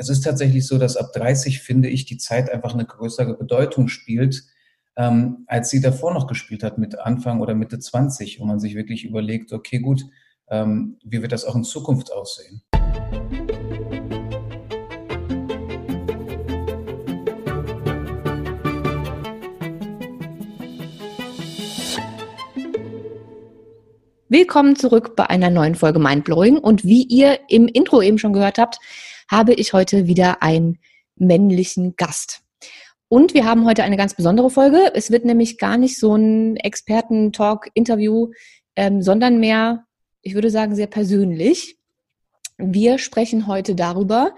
es ist tatsächlich so, dass ab 30, finde ich, die Zeit einfach eine größere Bedeutung spielt, ähm, als sie davor noch gespielt hat mit Anfang oder Mitte 20, wo man sich wirklich überlegt, okay, gut, ähm, wie wird das auch in Zukunft aussehen? Willkommen zurück bei einer neuen Folge Mindblowing. Und wie ihr im Intro eben schon gehört habt, habe ich heute wieder einen männlichen Gast. Und wir haben heute eine ganz besondere Folge. Es wird nämlich gar nicht so ein Experten-Talk-Interview, ähm, sondern mehr, ich würde sagen, sehr persönlich. Wir sprechen heute darüber,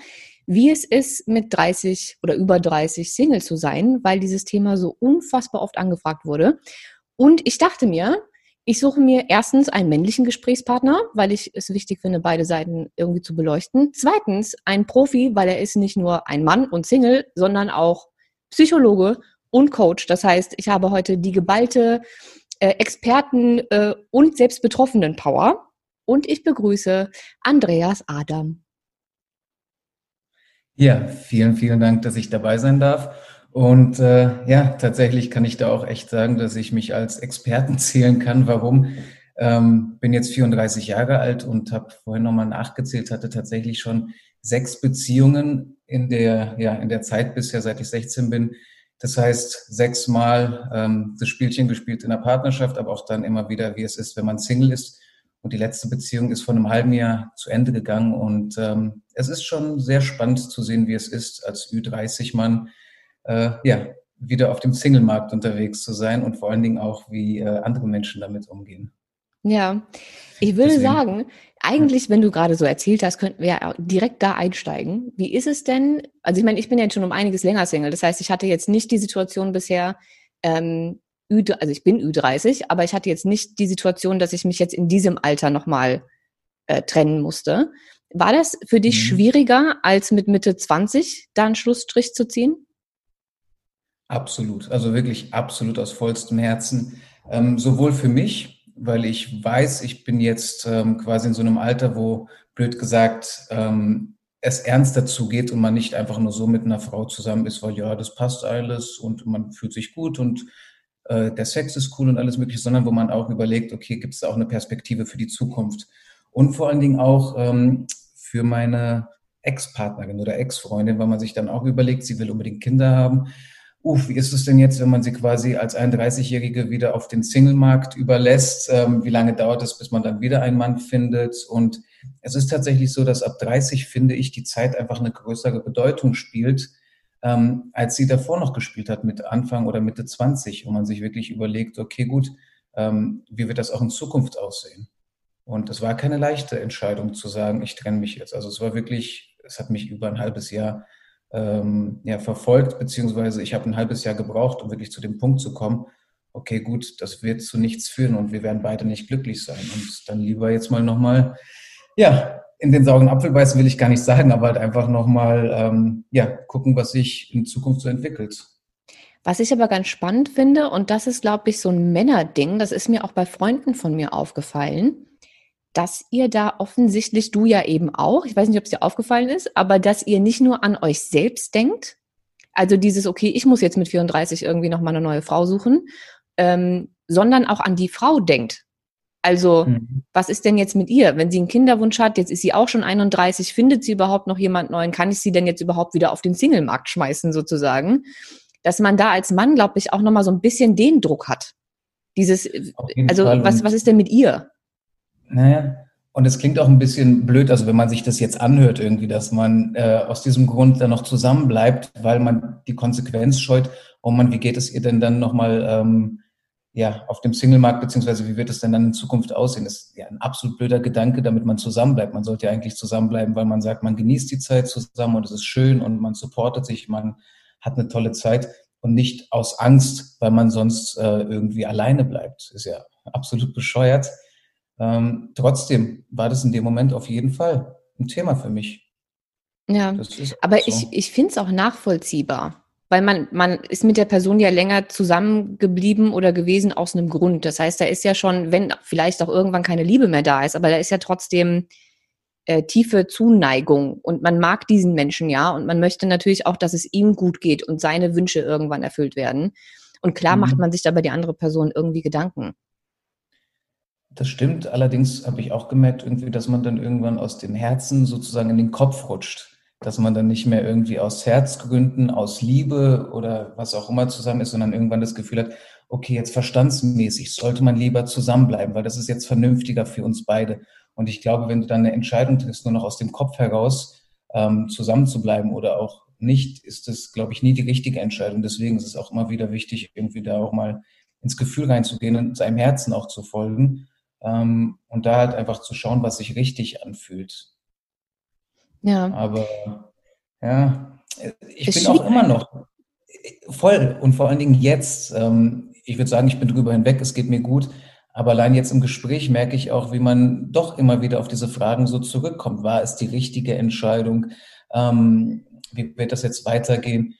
wie es ist, mit 30 oder über 30 Single zu sein, weil dieses Thema so unfassbar oft angefragt wurde. Und ich dachte mir, ich suche mir erstens einen männlichen Gesprächspartner, weil ich es wichtig finde, beide Seiten irgendwie zu beleuchten. Zweitens einen Profi, weil er ist nicht nur ein Mann und Single, sondern auch Psychologe und Coach. Das heißt, ich habe heute die geballte äh, Experten äh, und selbst betroffenen Power. Und ich begrüße Andreas Adam. Ja, vielen, vielen Dank, dass ich dabei sein darf. Und äh, ja, tatsächlich kann ich da auch echt sagen, dass ich mich als Experten zählen kann. Warum? Ähm, bin jetzt 34 Jahre alt und habe vorhin nochmal nachgezählt, hatte tatsächlich schon sechs Beziehungen in der, ja, in der Zeit bisher, seit ich 16 bin. Das heißt, sechsmal ähm, das Spielchen gespielt in der Partnerschaft, aber auch dann immer wieder, wie es ist, wenn man Single ist. Und die letzte Beziehung ist vor einem halben Jahr zu Ende gegangen. Und ähm, es ist schon sehr spannend zu sehen, wie es ist, als Ü30-Mann äh, ja, wieder auf dem Single-Markt unterwegs zu sein und vor allen Dingen auch, wie äh, andere Menschen damit umgehen. Ja, ich würde Deswegen, sagen, eigentlich, wenn du gerade so erzählt hast, könnten wir direkt da einsteigen. Wie ist es denn? Also ich meine, ich bin jetzt schon um einiges länger Single. Das heißt, ich hatte jetzt nicht die Situation bisher, ähm, Ü, also ich bin Ü30, aber ich hatte jetzt nicht die Situation, dass ich mich jetzt in diesem Alter nochmal äh, trennen musste. War das für dich mhm. schwieriger, als mit Mitte 20 da einen Schlussstrich zu ziehen? Absolut, also wirklich absolut aus vollstem Herzen. Ähm, sowohl für mich, weil ich weiß, ich bin jetzt ähm, quasi in so einem Alter, wo, blöd gesagt, ähm, es ernster zugeht und man nicht einfach nur so mit einer Frau zusammen ist, weil ja, das passt alles und man fühlt sich gut und äh, der Sex ist cool und alles Mögliche, sondern wo man auch überlegt, okay, gibt es da auch eine Perspektive für die Zukunft? Und vor allen Dingen auch ähm, für meine Ex-Partnerin oder Ex-Freundin, weil man sich dann auch überlegt, sie will unbedingt Kinder haben uff, wie ist es denn jetzt, wenn man sie quasi als 31-Jährige wieder auf den Single-Markt überlässt? Ähm, wie lange dauert es, bis man dann wieder einen Mann findet? Und es ist tatsächlich so, dass ab 30, finde ich, die Zeit einfach eine größere Bedeutung spielt, ähm, als sie davor noch gespielt hat mit Anfang oder Mitte 20, wo man sich wirklich überlegt, okay, gut, ähm, wie wird das auch in Zukunft aussehen? Und es war keine leichte Entscheidung zu sagen, ich trenne mich jetzt. Also es war wirklich, es hat mich über ein halbes Jahr ähm, ja, verfolgt, beziehungsweise ich habe ein halbes Jahr gebraucht, um wirklich zu dem Punkt zu kommen, okay, gut, das wird zu nichts führen und wir werden beide nicht glücklich sein. Und dann lieber jetzt mal nochmal, ja, in den sauren Apfel beißen will ich gar nicht sagen, aber halt einfach nochmal, ähm, ja, gucken, was sich in Zukunft so entwickelt. Was ich aber ganz spannend finde, und das ist, glaube ich, so ein Männerding, das ist mir auch bei Freunden von mir aufgefallen, dass ihr da offensichtlich, du ja eben auch, ich weiß nicht, ob es dir aufgefallen ist, aber dass ihr nicht nur an euch selbst denkt, also dieses, okay, ich muss jetzt mit 34 irgendwie nochmal eine neue Frau suchen, ähm, sondern auch an die Frau denkt. Also, mhm. was ist denn jetzt mit ihr? Wenn sie einen Kinderwunsch hat, jetzt ist sie auch schon 31, findet sie überhaupt noch jemand neuen? Kann ich sie denn jetzt überhaupt wieder auf den Singlemarkt schmeißen, sozusagen? Dass man da als Mann, glaube ich, auch nochmal so ein bisschen den Druck hat. Dieses, also, was, was ist denn mit ihr? Naja, und es klingt auch ein bisschen blöd, also wenn man sich das jetzt anhört irgendwie, dass man äh, aus diesem Grund dann noch zusammenbleibt, weil man die Konsequenz scheut. Oh man, wie geht es ihr denn dann nochmal ähm, ja, auf dem Singlemarkt, beziehungsweise wie wird es denn dann in Zukunft aussehen? Das ist ja ein absolut blöder Gedanke, damit man zusammenbleibt. Man sollte ja eigentlich zusammenbleiben, weil man sagt, man genießt die Zeit zusammen und es ist schön und man supportet sich, man hat eine tolle Zeit und nicht aus Angst, weil man sonst äh, irgendwie alleine bleibt. Ist ja absolut bescheuert. Ähm, trotzdem war das in dem Moment auf jeden Fall ein Thema für mich. Ja, aber so. ich, ich finde es auch nachvollziehbar, weil man, man ist mit der Person ja länger zusammengeblieben oder gewesen aus einem Grund. Das heißt, da ist ja schon, wenn vielleicht auch irgendwann keine Liebe mehr da ist, aber da ist ja trotzdem äh, tiefe Zuneigung und man mag diesen Menschen ja und man möchte natürlich auch, dass es ihm gut geht und seine Wünsche irgendwann erfüllt werden. Und klar mhm. macht man sich dabei die andere Person irgendwie Gedanken. Das stimmt. Allerdings habe ich auch gemerkt, irgendwie, dass man dann irgendwann aus dem Herzen sozusagen in den Kopf rutscht. Dass man dann nicht mehr irgendwie aus Herzgründen, aus Liebe oder was auch immer zusammen ist, sondern irgendwann das Gefühl hat, okay, jetzt verstandsmäßig sollte man lieber zusammenbleiben, weil das ist jetzt vernünftiger für uns beide. Und ich glaube, wenn du dann eine Entscheidung triffst, nur noch aus dem Kopf heraus ähm, zusammenzubleiben oder auch nicht, ist das, glaube ich, nie die richtige Entscheidung. Deswegen ist es auch immer wieder wichtig, irgendwie da auch mal ins Gefühl reinzugehen und seinem Herzen auch zu folgen ähm, und da halt einfach zu schauen, was sich richtig anfühlt. Ja. Aber ja, ich es bin auch immer noch voll und vor allen Dingen jetzt. Ähm, ich würde sagen, ich bin drüber hinweg, es geht mir gut. Aber allein jetzt im Gespräch merke ich auch, wie man doch immer wieder auf diese Fragen so zurückkommt. War es die richtige Entscheidung? Ähm, wie wird das jetzt weitergehen?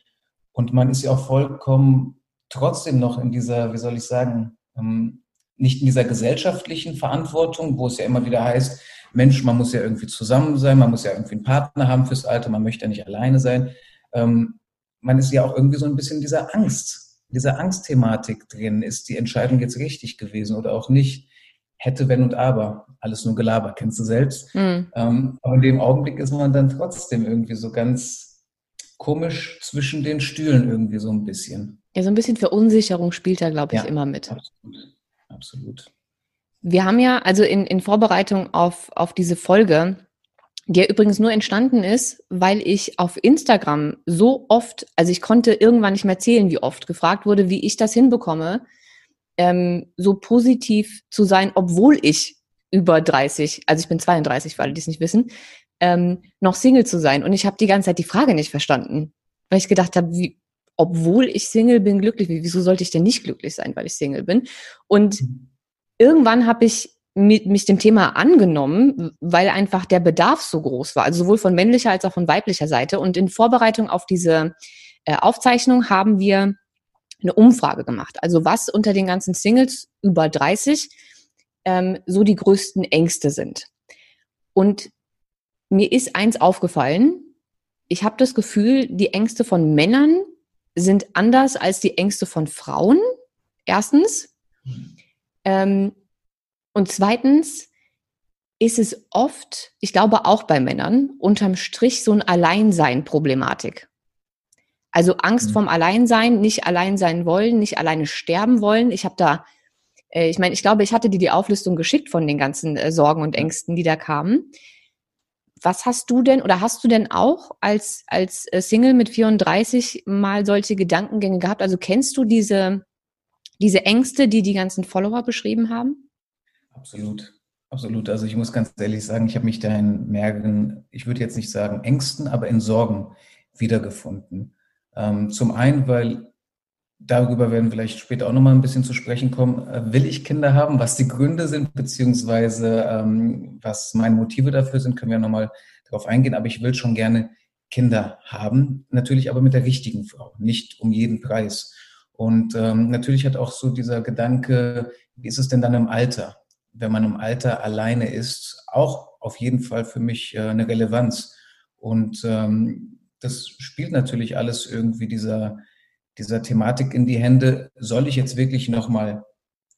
Und man ist ja auch vollkommen trotzdem noch in dieser, wie soll ich sagen, ähm, nicht in dieser gesellschaftlichen Verantwortung, wo es ja immer wieder heißt, Mensch, man muss ja irgendwie zusammen sein, man muss ja irgendwie einen Partner haben fürs Alter, man möchte ja nicht alleine sein. Ähm, man ist ja auch irgendwie so ein bisschen in dieser Angst, dieser Angstthematik drin. Ist die Entscheidung jetzt richtig gewesen oder auch nicht? Hätte, wenn und aber. Alles nur Gelaber, kennst du selbst. Mhm. Ähm, aber in dem Augenblick ist man dann trotzdem irgendwie so ganz komisch zwischen den Stühlen irgendwie so ein bisschen. Ja, so ein bisschen Verunsicherung spielt da, glaube ich, ja, immer mit. Absolut absolut. Wir haben ja, also in, in Vorbereitung auf, auf diese Folge, die ja übrigens nur entstanden ist, weil ich auf Instagram so oft, also ich konnte irgendwann nicht mehr zählen, wie oft gefragt wurde, wie ich das hinbekomme, ähm, so positiv zu sein, obwohl ich über 30, also ich bin 32, für alle, die es nicht wissen, ähm, noch Single zu sein. Und ich habe die ganze Zeit die Frage nicht verstanden, weil ich gedacht habe, wie, obwohl ich Single bin, glücklich bin. Wieso sollte ich denn nicht glücklich sein, weil ich Single bin? Und mhm. irgendwann habe ich mich dem Thema angenommen, weil einfach der Bedarf so groß war, also sowohl von männlicher als auch von weiblicher Seite. Und in Vorbereitung auf diese äh, Aufzeichnung haben wir eine Umfrage gemacht. Also was unter den ganzen Singles über 30 ähm, so die größten Ängste sind. Und mir ist eins aufgefallen. Ich habe das Gefühl, die Ängste von Männern sind anders als die Ängste von Frauen, erstens. Ähm, und zweitens ist es oft, ich glaube auch bei Männern, unterm Strich so ein Alleinsein-Problematik. Also Angst mhm. vom Alleinsein, nicht allein sein wollen, nicht alleine sterben wollen. Ich habe da, äh, ich meine, ich glaube, ich hatte dir die Auflistung geschickt von den ganzen äh, Sorgen und Ängsten, die da kamen. Was hast du denn oder hast du denn auch als, als äh, Single mit 34 mal solche Gedankengänge gehabt? Also kennst du diese, diese Ängste, die die ganzen Follower beschrieben haben? Absolut. Absolut. Also ich muss ganz ehrlich sagen, ich habe mich da in mehreren, ich würde jetzt nicht sagen Ängsten, aber in Sorgen wiedergefunden. Ähm, zum einen, weil darüber werden wir vielleicht später auch nochmal ein bisschen zu sprechen kommen. Äh, will ich Kinder haben? Was die Gründe sind, beziehungsweise ähm, was meine Motive dafür sind, können wir nochmal darauf eingehen. Aber ich will schon gerne Kinder haben, natürlich aber mit der richtigen Frau, nicht um jeden Preis. Und ähm, natürlich hat auch so dieser Gedanke, wie ist es denn dann im Alter? Wenn man im Alter alleine ist, auch auf jeden Fall für mich äh, eine Relevanz. Und ähm, das spielt natürlich alles irgendwie dieser dieser Thematik in die Hände, soll ich jetzt wirklich nochmal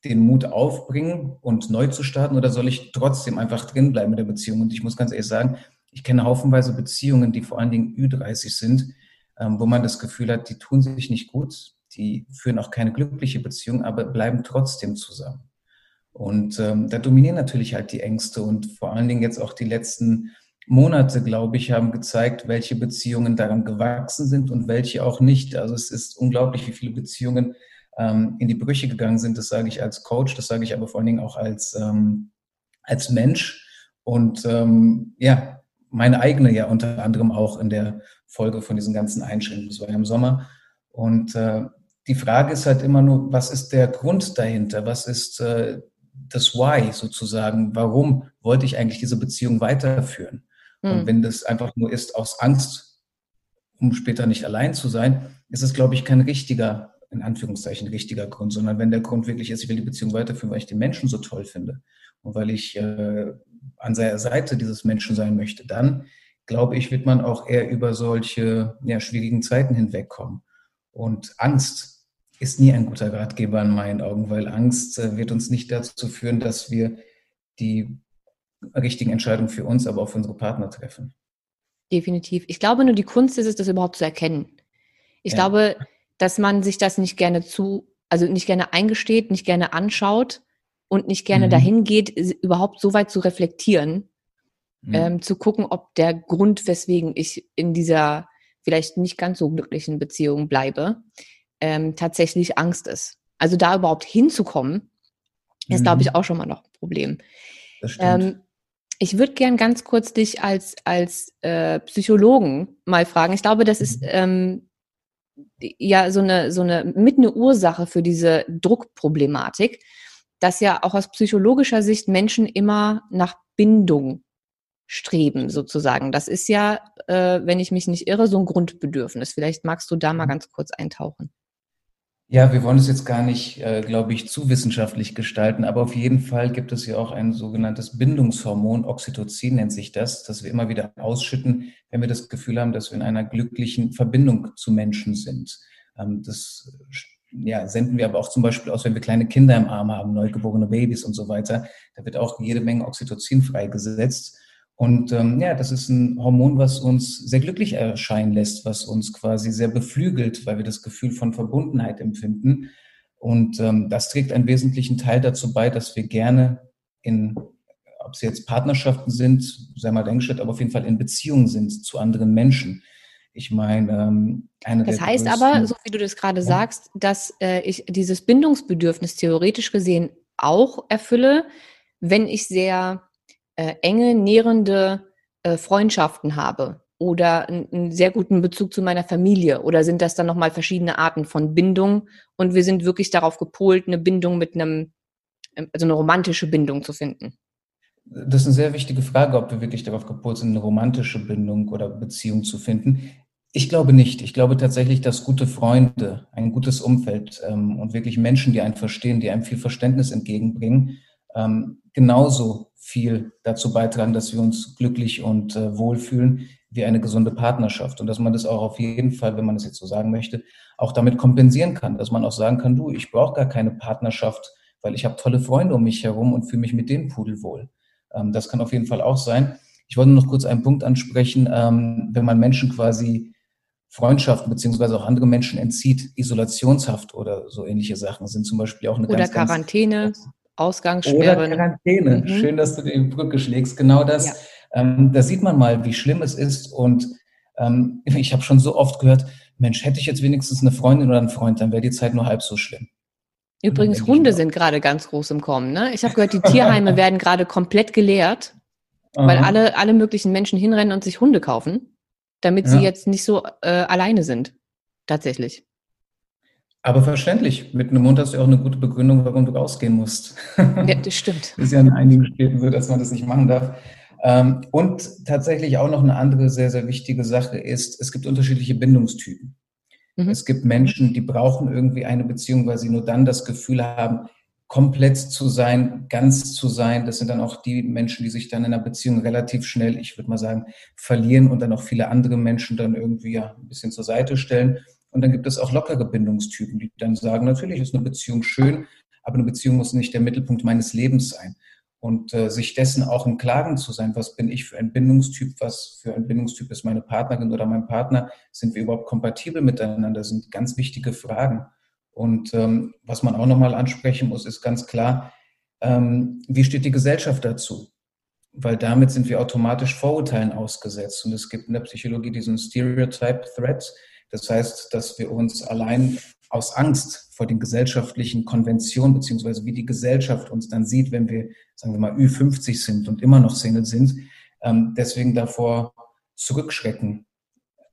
den Mut aufbringen und neu zu starten oder soll ich trotzdem einfach drinbleiben in der Beziehung? Und ich muss ganz ehrlich sagen, ich kenne haufenweise Beziehungen, die vor allen Dingen Ü30 sind, ähm, wo man das Gefühl hat, die tun sich nicht gut, die führen auch keine glückliche Beziehung, aber bleiben trotzdem zusammen. Und ähm, da dominieren natürlich halt die Ängste und vor allen Dingen jetzt auch die letzten Monate, glaube ich, haben gezeigt, welche Beziehungen daran gewachsen sind und welche auch nicht. Also es ist unglaublich, wie viele Beziehungen ähm, in die Brüche gegangen sind. Das sage ich als Coach, das sage ich aber vor allen Dingen auch als, ähm, als Mensch. Und ähm, ja, meine eigene ja unter anderem auch in der Folge von diesen ganzen Einschränkungen. Das war ja im Sommer. Und äh, die Frage ist halt immer nur, was ist der Grund dahinter? Was ist äh, das Why sozusagen? Warum wollte ich eigentlich diese Beziehung weiterführen? Und hm. wenn das einfach nur ist aus Angst, um später nicht allein zu sein, ist es, glaube ich, kein richtiger in Anführungszeichen richtiger Grund, sondern wenn der Grund wirklich ist, ich will die Beziehung weiterführen, weil ich den Menschen so toll finde und weil ich äh, an seiner Seite dieses Menschen sein möchte, dann glaube ich, wird man auch eher über solche ja, schwierigen Zeiten hinwegkommen. Und Angst ist nie ein guter Ratgeber in meinen Augen, weil Angst äh, wird uns nicht dazu führen, dass wir die richtigen Entscheidungen für uns, aber auch für unsere Partner treffen. Definitiv. Ich glaube nur, die Kunst ist es, das überhaupt zu erkennen. Ich ja. glaube, dass man sich das nicht gerne zu, also nicht gerne eingesteht, nicht gerne anschaut und nicht gerne mhm. dahin geht, überhaupt so weit zu reflektieren, mhm. ähm, zu gucken, ob der Grund, weswegen ich in dieser vielleicht nicht ganz so glücklichen Beziehung bleibe, ähm, tatsächlich Angst ist. Also da überhaupt hinzukommen, ist, mhm. glaube ich, auch schon mal noch ein Problem. Das stimmt. Ähm, ich würde gern ganz kurz dich als, als äh, Psychologen mal fragen. Ich glaube, das ist mhm. ähm, ja so eine, so eine mit eine Ursache für diese Druckproblematik, dass ja auch aus psychologischer Sicht Menschen immer nach Bindung streben, sozusagen. Das ist ja, äh, wenn ich mich nicht irre, so ein Grundbedürfnis. Vielleicht magst du da mal mhm. ganz kurz eintauchen. Ja, wir wollen es jetzt gar nicht, äh, glaube ich, zu wissenschaftlich gestalten, aber auf jeden Fall gibt es ja auch ein sogenanntes Bindungshormon, Oxytocin nennt sich das, das wir immer wieder ausschütten, wenn wir das Gefühl haben, dass wir in einer glücklichen Verbindung zu Menschen sind. Ähm, das ja, senden wir aber auch zum Beispiel aus, wenn wir kleine Kinder im Arm haben, neugeborene Babys und so weiter. Da wird auch jede Menge Oxytocin freigesetzt. Und ähm, ja, das ist ein Hormon, was uns sehr glücklich erscheinen lässt, was uns quasi sehr beflügelt, weil wir das Gefühl von Verbundenheit empfinden. Und ähm, das trägt einen wesentlichen Teil dazu bei, dass wir gerne in, ob es jetzt Partnerschaften sind, sei mal dahingestellt, aber auf jeden Fall in Beziehungen sind zu anderen Menschen. Ich meine, ähm, eine Das heißt aber, so wie du das gerade ja. sagst, dass äh, ich dieses Bindungsbedürfnis theoretisch gesehen auch erfülle, wenn ich sehr äh, enge, nährende äh, Freundschaften habe oder einen sehr guten Bezug zu meiner Familie? Oder sind das dann nochmal verschiedene Arten von Bindung und wir sind wirklich darauf gepolt, eine Bindung mit einem, ähm, also eine romantische Bindung zu finden? Das ist eine sehr wichtige Frage, ob wir wirklich darauf gepolt sind, eine romantische Bindung oder Beziehung zu finden. Ich glaube nicht. Ich glaube tatsächlich, dass gute Freunde, ein gutes Umfeld ähm, und wirklich Menschen, die einen verstehen, die einem viel Verständnis entgegenbringen, ähm, genauso viel dazu beitragen, dass wir uns glücklich und äh, wohlfühlen wie eine gesunde Partnerschaft. Und dass man das auch auf jeden Fall, wenn man es jetzt so sagen möchte, auch damit kompensieren kann. Dass man auch sagen kann, du, ich brauche gar keine Partnerschaft, weil ich habe tolle Freunde um mich herum und fühle mich mit denen pudelwohl. Ähm, das kann auf jeden Fall auch sein. Ich wollte noch kurz einen Punkt ansprechen, ähm, wenn man Menschen quasi Freundschaften beziehungsweise auch andere Menschen entzieht, Isolationshaft oder so ähnliche Sachen sind zum Beispiel auch eine oder ganz, Quarantäne. Ganz, Ausgangssperre. Oder Quarantäne. Mhm. Schön, dass du die Brücke schlägst. Genau das. Ja. Ähm, da sieht man mal, wie schlimm es ist. Und ähm, ich habe schon so oft gehört, Mensch, hätte ich jetzt wenigstens eine Freundin oder einen Freund, dann wäre die Zeit nur halb so schlimm. Übrigens, Hunde sind gerade ganz groß im Kommen. Ne? Ich habe gehört, die Tierheime werden gerade komplett geleert, weil alle, alle möglichen Menschen hinrennen und sich Hunde kaufen, damit ja. sie jetzt nicht so äh, alleine sind. Tatsächlich. Aber verständlich. Mit einem Hund hast du auch eine gute Begründung, warum du rausgehen musst. Ja, das stimmt. ist ja in einigen Städten so, dass man das nicht machen darf. Ähm, und tatsächlich auch noch eine andere sehr, sehr wichtige Sache ist, es gibt unterschiedliche Bindungstypen. Mhm. Es gibt Menschen, die brauchen irgendwie eine Beziehung, weil sie nur dann das Gefühl haben, komplett zu sein, ganz zu sein. Das sind dann auch die Menschen, die sich dann in einer Beziehung relativ schnell, ich würde mal sagen, verlieren und dann auch viele andere Menschen dann irgendwie ja ein bisschen zur Seite stellen. Und dann gibt es auch lockere Bindungstypen, die dann sagen, natürlich ist eine Beziehung schön, aber eine Beziehung muss nicht der Mittelpunkt meines Lebens sein. Und äh, sich dessen auch im Klaren zu sein, was bin ich für ein Bindungstyp, was für ein Bindungstyp ist meine Partnerin oder mein Partner, sind wir überhaupt kompatibel miteinander, sind ganz wichtige Fragen. Und ähm, was man auch nochmal ansprechen muss, ist ganz klar, ähm, wie steht die Gesellschaft dazu? Weil damit sind wir automatisch Vorurteilen ausgesetzt. Und es gibt in der Psychologie diesen Stereotype Threat, das heißt, dass wir uns allein aus Angst vor den gesellschaftlichen Konventionen, beziehungsweise wie die Gesellschaft uns dann sieht, wenn wir, sagen wir mal, Ü50 sind und immer noch Single sind, ähm, deswegen davor zurückschrecken,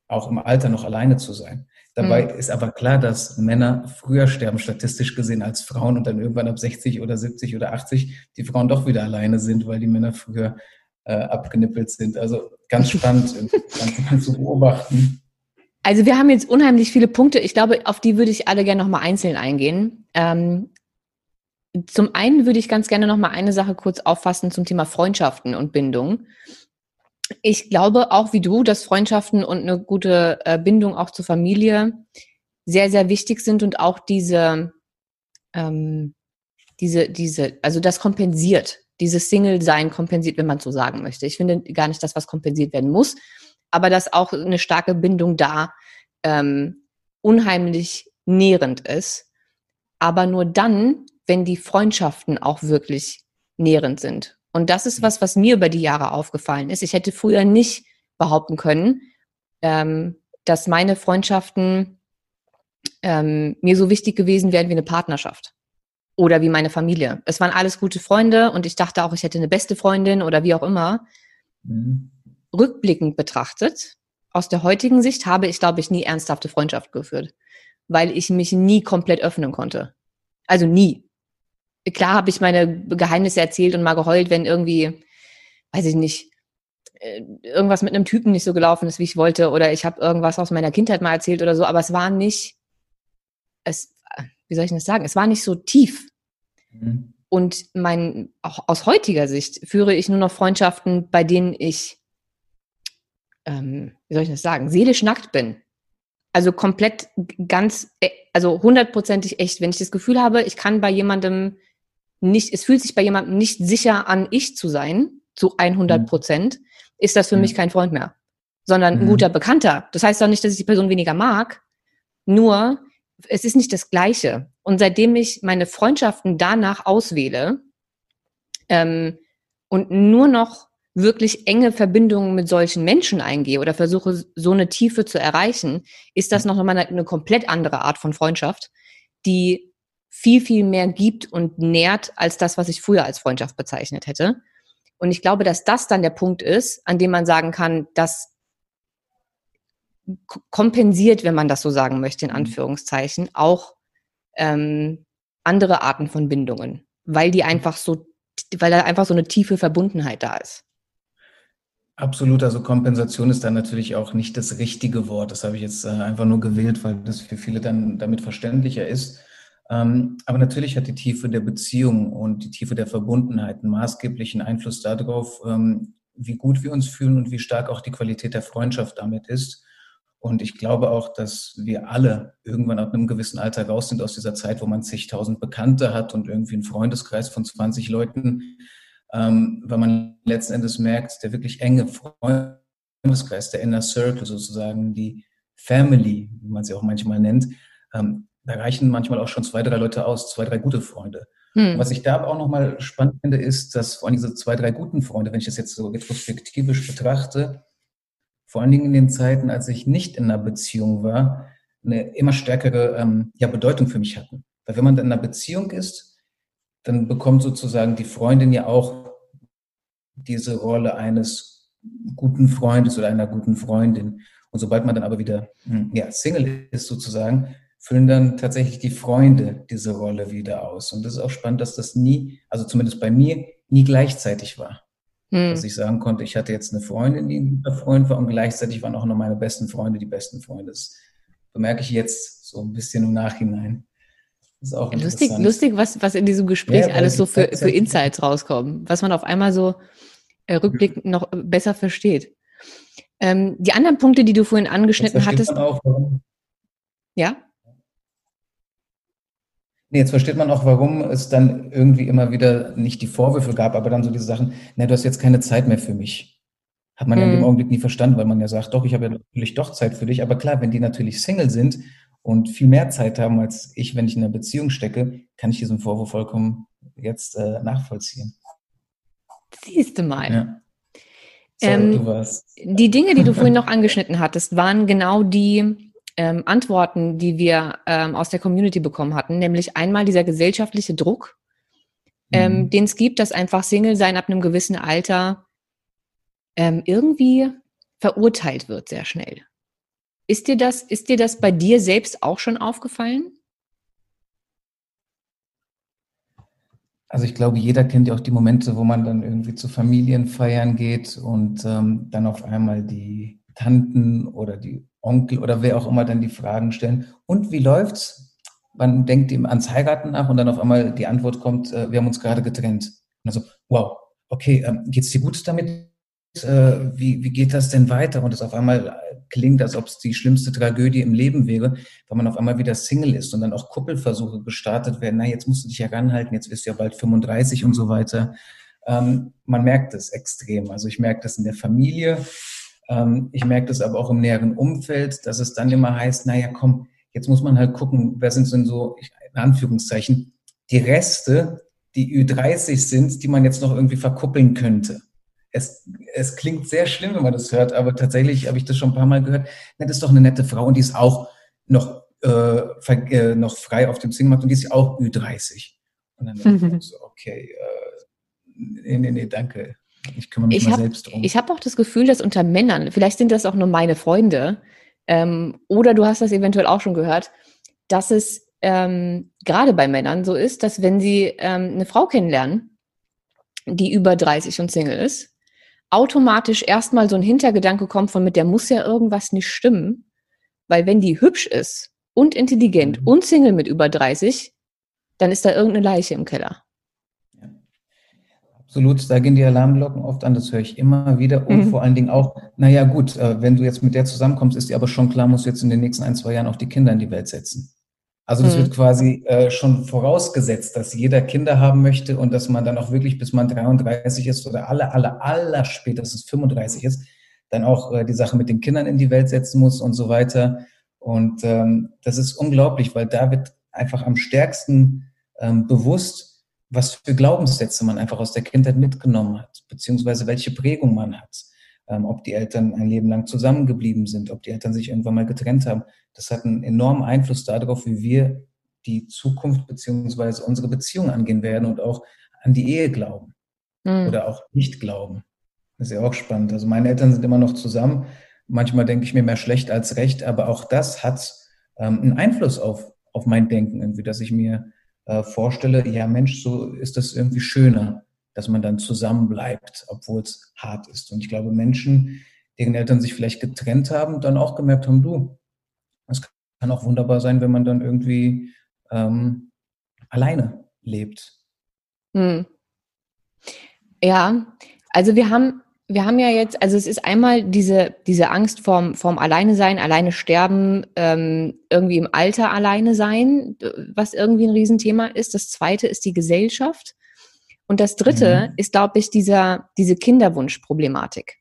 auch im Alter noch alleine zu sein. Dabei mhm. ist aber klar, dass Männer früher sterben, statistisch gesehen, als Frauen und dann irgendwann ab 60 oder 70 oder 80 die Frauen doch wieder alleine sind, weil die Männer früher äh, abgenippelt sind. Also ganz spannend, ganz, zu beobachten. Also wir haben jetzt unheimlich viele Punkte. Ich glaube, auf die würde ich alle gerne nochmal einzeln eingehen. Ähm, zum einen würde ich ganz gerne nochmal eine Sache kurz auffassen zum Thema Freundschaften und Bindung. Ich glaube auch wie du, dass Freundschaften und eine gute äh, Bindung auch zur Familie sehr, sehr wichtig sind und auch diese, ähm, diese, diese, also das kompensiert, dieses Single-Sein kompensiert, wenn man so sagen möchte. Ich finde gar nicht das, was kompensiert werden muss, aber dass auch eine starke Bindung da ähm, unheimlich nährend ist. Aber nur dann, wenn die Freundschaften auch wirklich nährend sind. Und das ist was, was mir über die Jahre aufgefallen ist. Ich hätte früher nicht behaupten können, ähm, dass meine Freundschaften ähm, mir so wichtig gewesen wären wie eine Partnerschaft oder wie meine Familie. Es waren alles gute Freunde und ich dachte auch, ich hätte eine beste Freundin oder wie auch immer. Mhm. Rückblickend betrachtet, aus der heutigen Sicht habe ich, glaube ich, nie ernsthafte Freundschaft geführt, weil ich mich nie komplett öffnen konnte. Also nie. Klar habe ich meine Geheimnisse erzählt und mal geheult, wenn irgendwie, weiß ich nicht, äh, irgendwas mit einem Typen nicht so gelaufen ist, wie ich wollte, oder ich habe irgendwas aus meiner Kindheit mal erzählt oder so, aber es war nicht, es, wie soll ich das sagen, es war nicht so tief. Mhm. Und mein, auch aus heutiger Sicht führe ich nur noch Freundschaften, bei denen ich, ähm, wie soll ich das sagen, seelisch nackt bin. Also komplett ganz, äh, also hundertprozentig echt. Wenn ich das Gefühl habe, ich kann bei jemandem nicht, es fühlt sich bei jemandem nicht sicher an, ich zu sein, zu 100 mhm. Prozent, mhm. ist das für mhm. mich kein Freund mehr, sondern ein mhm. guter Bekannter. Das heißt auch nicht, dass ich die Person weniger mag, nur es ist nicht das Gleiche. Und seitdem ich meine Freundschaften danach auswähle ähm, und nur noch wirklich enge Verbindungen mit solchen Menschen eingehe oder versuche, so eine Tiefe zu erreichen, ist das noch einmal eine, eine komplett andere Art von Freundschaft, die viel, viel mehr gibt und nährt als das, was ich früher als Freundschaft bezeichnet hätte. Und ich glaube, dass das dann der Punkt ist, an dem man sagen kann, dass kompensiert, wenn man das so sagen möchte, in mhm. Anführungszeichen, auch ähm, andere Arten von Bindungen, weil die einfach so, weil da einfach so eine tiefe Verbundenheit da ist. Absolut, also Kompensation ist dann natürlich auch nicht das richtige Wort. Das habe ich jetzt äh, einfach nur gewählt, weil das für viele dann damit verständlicher ist. Ähm, aber natürlich hat die Tiefe der Beziehung und die Tiefe der Verbundenheit einen maßgeblichen Einfluss darauf, ähm, wie gut wir uns fühlen und wie stark auch die Qualität der Freundschaft damit ist. Und ich glaube auch, dass wir alle irgendwann ab einem gewissen Alter raus sind aus dieser Zeit, wo man zigtausend Bekannte hat und irgendwie einen Freundeskreis von 20 Leuten, ähm, weil man letzten Endes merkt, der wirklich enge Freundeskreis, der Inner Circle sozusagen, die Family, wie man sie auch manchmal nennt, ähm, da reichen manchmal auch schon zwei, drei Leute aus, zwei, drei gute Freunde. Hm. Was ich da aber auch nochmal spannend finde, ist, dass vor allem diese zwei, drei guten Freunde, wenn ich das jetzt so retrospektivisch betrachte, vor allen Dingen in den Zeiten, als ich nicht in einer Beziehung war, eine immer stärkere ähm, ja, Bedeutung für mich hatten. Weil wenn man in einer Beziehung ist, dann bekommt sozusagen die Freundin ja auch diese Rolle eines guten Freundes oder einer guten Freundin. Und sobald man dann aber wieder hm, ja, Single ist sozusagen, füllen dann tatsächlich die Freunde diese Rolle wieder aus. Und das ist auch spannend, dass das nie, also zumindest bei mir, nie gleichzeitig war. Hm. Dass ich sagen konnte, ich hatte jetzt eine Freundin, die ein guter Freund war und gleichzeitig waren auch noch meine besten Freunde die besten Freunde. Das bemerke ich jetzt so ein bisschen im Nachhinein. Das ist auch lustig, lustig, was, was in diesem Gespräch ja, alles so für, für Insights rauskommen, was man auf einmal so rückblickend noch besser versteht. Ähm, die anderen Punkte, die du vorhin angeschnitten hattest. Auch, ja? Nee, jetzt versteht man auch, warum es dann irgendwie immer wieder nicht die Vorwürfe gab, aber dann so diese Sachen, ne, du hast jetzt keine Zeit mehr für mich. Hat man hm. ja in dem mhm. Augenblick nie verstanden, weil man ja sagt, doch, ich habe ja natürlich doch Zeit für dich. Aber klar, wenn die natürlich Single sind und viel mehr Zeit haben als ich, wenn ich in einer Beziehung stecke, kann ich diesen Vorwurf vollkommen jetzt äh, nachvollziehen. Siehst du mal. Ja. Sorry, ähm, du warst. Die Dinge, die du vorhin noch angeschnitten hattest, waren genau die, ähm, Antworten, die wir ähm, aus der Community bekommen hatten, nämlich einmal dieser gesellschaftliche Druck, ähm, mhm. den es gibt, dass einfach Single sein ab einem gewissen Alter ähm, irgendwie verurteilt wird sehr schnell. Ist dir das, ist dir das bei dir selbst auch schon aufgefallen? Also ich glaube, jeder kennt ja auch die Momente, wo man dann irgendwie zu Familienfeiern geht und ähm, dann auf einmal die Tanten oder die Onkel oder wer auch immer dann die Fragen stellen. Und wie läuft's? Man denkt ihm ans Heiraten nach und dann auf einmal die Antwort kommt, äh, wir haben uns gerade getrennt. Und also, wow, okay, ähm, geht's dir gut damit? Äh, wie, wie geht das denn weiter? Und es auf einmal klingt, als ob es die schlimmste Tragödie im Leben wäre, weil man auf einmal wieder Single ist und dann auch Kuppelversuche gestartet werden. Na, jetzt musst du dich ja ranhalten, jetzt bist du ja bald 35 und so weiter. Ähm, man merkt es extrem. Also ich merke das in der Familie. Ähm, ich merke das aber auch im näheren Umfeld, dass es dann immer heißt, naja, komm, jetzt muss man halt gucken, wer sind denn so, in Anführungszeichen, die Reste, die Ü30 sind, die man jetzt noch irgendwie verkuppeln könnte. Es, es klingt sehr schlimm, wenn man das hört, aber tatsächlich habe ich das schon ein paar Mal gehört. Das ist doch eine nette Frau und die ist auch noch, äh, äh, noch frei auf dem Singmarkt und die ist auch Ü30. Und dann denke ich so, okay, äh, nee, nee, nee, danke. Ich kümmere mich ich mal hab, selbst drum. Ich habe auch das Gefühl, dass unter Männern, vielleicht sind das auch nur meine Freunde, ähm, oder du hast das eventuell auch schon gehört, dass es ähm, gerade bei Männern so ist, dass wenn sie ähm, eine Frau kennenlernen, die über 30 und Single ist, automatisch erstmal so ein Hintergedanke kommt von mit der muss ja irgendwas nicht stimmen, weil wenn die hübsch ist und intelligent mhm. und Single mit über 30, dann ist da irgendeine Leiche im Keller. Absolut, da gehen die Alarmglocken oft an, das höre ich immer wieder. Und mhm. vor allen Dingen auch, naja gut, äh, wenn du jetzt mit der zusammenkommst, ist dir aber schon klar, musst du jetzt in den nächsten ein, zwei Jahren auch die Kinder in die Welt setzen. Also das mhm. wird quasi äh, schon vorausgesetzt, dass jeder Kinder haben möchte und dass man dann auch wirklich, bis man 33 ist oder alle, alle, aller spätestens 35 ist, dann auch äh, die Sache mit den Kindern in die Welt setzen muss und so weiter. Und ähm, das ist unglaublich, weil da wird einfach am stärksten ähm, bewusst, was für Glaubenssätze man einfach aus der Kindheit mitgenommen hat, beziehungsweise welche Prägung man hat. Ähm, ob die Eltern ein Leben lang zusammengeblieben sind, ob die Eltern sich irgendwann mal getrennt haben. Das hat einen enormen Einfluss darauf, wie wir die Zukunft beziehungsweise unsere Beziehung angehen werden und auch an die Ehe glauben mhm. oder auch nicht glauben. Das ist ja auch spannend. Also meine Eltern sind immer noch zusammen. Manchmal denke ich mir mehr schlecht als recht, aber auch das hat ähm, einen Einfluss auf, auf mein Denken irgendwie, dass ich mir äh, vorstelle, ja Mensch, so ist das irgendwie schöner, dass man dann zusammen bleibt, obwohl es hart ist. Und ich glaube, Menschen, deren Eltern sich vielleicht getrennt haben, dann auch gemerkt haben, du, es kann auch wunderbar sein, wenn man dann irgendwie ähm, alleine lebt. Hm. Ja, also wir haben wir haben ja jetzt, also es ist einmal diese, diese Angst vorm, vorm Alleine sein, alleine sterben, ähm, irgendwie im Alter alleine sein, was irgendwie ein Riesenthema ist. Das zweite ist die Gesellschaft. Und das dritte mhm. ist, glaube ich, dieser, diese Kinderwunschproblematik.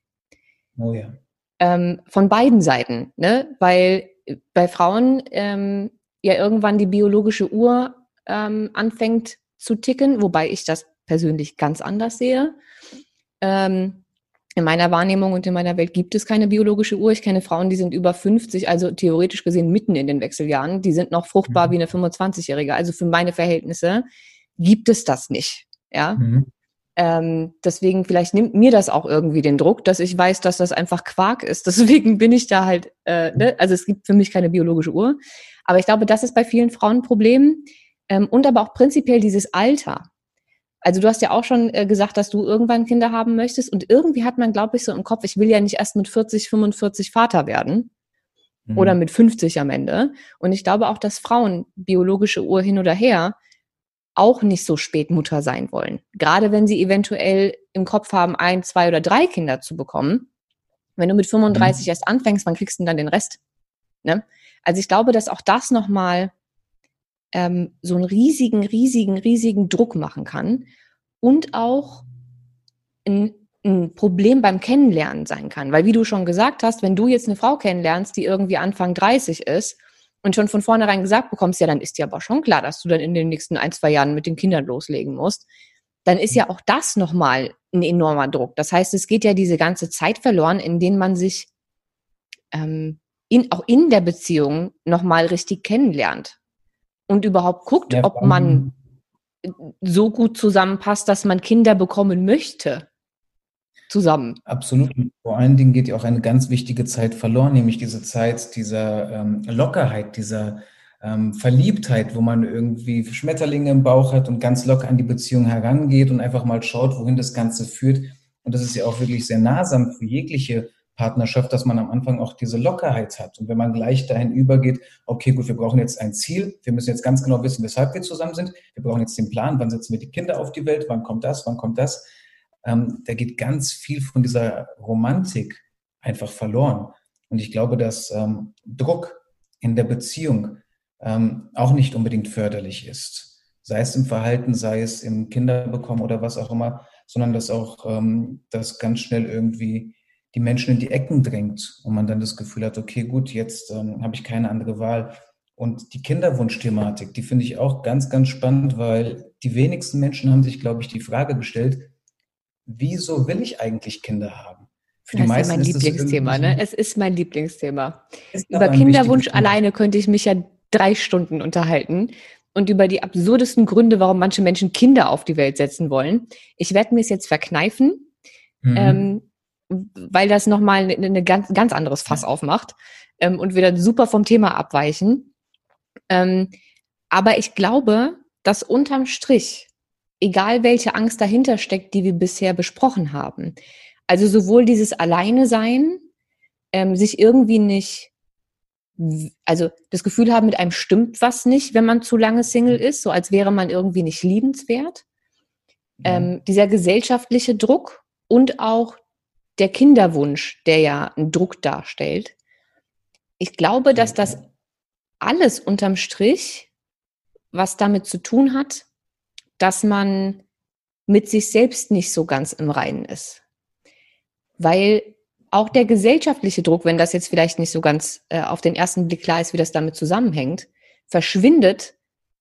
Oh ja. Ähm, von beiden Seiten, ne? Weil bei Frauen ähm, ja irgendwann die biologische Uhr ähm, anfängt zu ticken, wobei ich das persönlich ganz anders sehe. Ähm, in meiner Wahrnehmung und in meiner Welt gibt es keine biologische Uhr. Ich kenne Frauen, die sind über 50, also theoretisch gesehen mitten in den Wechseljahren. Die sind noch fruchtbar mhm. wie eine 25-Jährige. Also für meine Verhältnisse gibt es das nicht. Ja. Mhm. Ähm, deswegen, vielleicht nimmt mir das auch irgendwie den Druck, dass ich weiß, dass das einfach Quark ist. Deswegen bin ich da halt, äh, ne? also es gibt für mich keine biologische Uhr. Aber ich glaube, das ist bei vielen Frauen ein Problem. Ähm, und aber auch prinzipiell dieses Alter. Also du hast ja auch schon äh, gesagt, dass du irgendwann Kinder haben möchtest und irgendwie hat man, glaube ich, so im Kopf, ich will ja nicht erst mit 40, 45 Vater werden mhm. oder mit 50 am Ende. Und ich glaube auch, dass Frauen biologische Uhr hin oder her auch nicht so spät Mutter sein wollen. Gerade wenn sie eventuell im Kopf haben, ein, zwei oder drei Kinder zu bekommen. Wenn du mit 35 mhm. erst anfängst, wann kriegst du dann den Rest? Ne? Also ich glaube, dass auch das nochmal ähm, so einen riesigen, riesigen, riesigen Druck machen kann und auch ein, ein Problem beim Kennenlernen sein kann. Weil wie du schon gesagt hast, wenn du jetzt eine Frau kennenlernst, die irgendwie Anfang 30 ist und schon von vornherein gesagt bekommst, ja, dann ist dir aber schon klar, dass du dann in den nächsten ein, zwei Jahren mit den Kindern loslegen musst, dann ist ja auch das nochmal ein enormer Druck. Das heißt, es geht ja diese ganze Zeit verloren, in denen man sich ähm, in, auch in der Beziehung nochmal richtig kennenlernt und überhaupt guckt, ob man so gut zusammenpasst, dass man Kinder bekommen möchte. Zusammen. Absolut. Vor allen Dingen geht ja auch eine ganz wichtige Zeit verloren, nämlich diese Zeit dieser ähm, Lockerheit, dieser ähm, Verliebtheit, wo man irgendwie Schmetterlinge im Bauch hat und ganz locker an die Beziehung herangeht und einfach mal schaut, wohin das Ganze führt. Und das ist ja auch wirklich sehr nahsam für jegliche Partnerschaft, dass man am Anfang auch diese Lockerheit hat. Und wenn man gleich dahin übergeht, okay, gut, wir brauchen jetzt ein Ziel, wir müssen jetzt ganz genau wissen, weshalb wir zusammen sind, wir brauchen jetzt den Plan, wann setzen wir die Kinder auf die Welt, wann kommt das, wann kommt das, ähm, da geht ganz viel von dieser Romantik einfach verloren. Und ich glaube, dass ähm, Druck in der Beziehung ähm, auch nicht unbedingt förderlich ist. Sei es im Verhalten, sei es im Kinderbekommen oder was auch immer, sondern dass auch ähm, das ganz schnell irgendwie die Menschen in die Ecken drängt und man dann das Gefühl hat, okay, gut, jetzt ähm, habe ich keine andere Wahl. Und die Kinderwunschthematik, die finde ich auch ganz, ganz spannend, weil die wenigsten Menschen haben sich, glaube ich, die Frage gestellt, wieso will ich eigentlich Kinder haben? Für das die meisten ist mein Lieblingsthema, ne? Es ist mein Lieblingsthema. Über Kinderwunsch alleine könnte ich mich ja drei Stunden unterhalten und über die absurdesten Gründe, warum manche Menschen Kinder auf die Welt setzen wollen. Ich werde mir es jetzt verkneifen, mhm. ähm, weil das nochmal ein ne, ne ganz, ganz anderes Fass aufmacht ähm, und wir dann super vom Thema abweichen. Ähm, aber ich glaube, dass unterm Strich, egal welche Angst dahinter steckt, die wir bisher besprochen haben, also sowohl dieses Alleine sein, ähm, sich irgendwie nicht, also das Gefühl haben, mit einem stimmt was nicht, wenn man zu lange Single mhm. ist, so als wäre man irgendwie nicht liebenswert. Mhm. Ähm, dieser gesellschaftliche Druck und auch der Kinderwunsch, der ja einen Druck darstellt. Ich glaube, dass das alles unterm Strich, was damit zu tun hat, dass man mit sich selbst nicht so ganz im Reinen ist weil auch der gesellschaftliche Druck, wenn das jetzt vielleicht nicht so ganz äh, auf den ersten Blick klar ist, wie das damit zusammenhängt, verschwindet,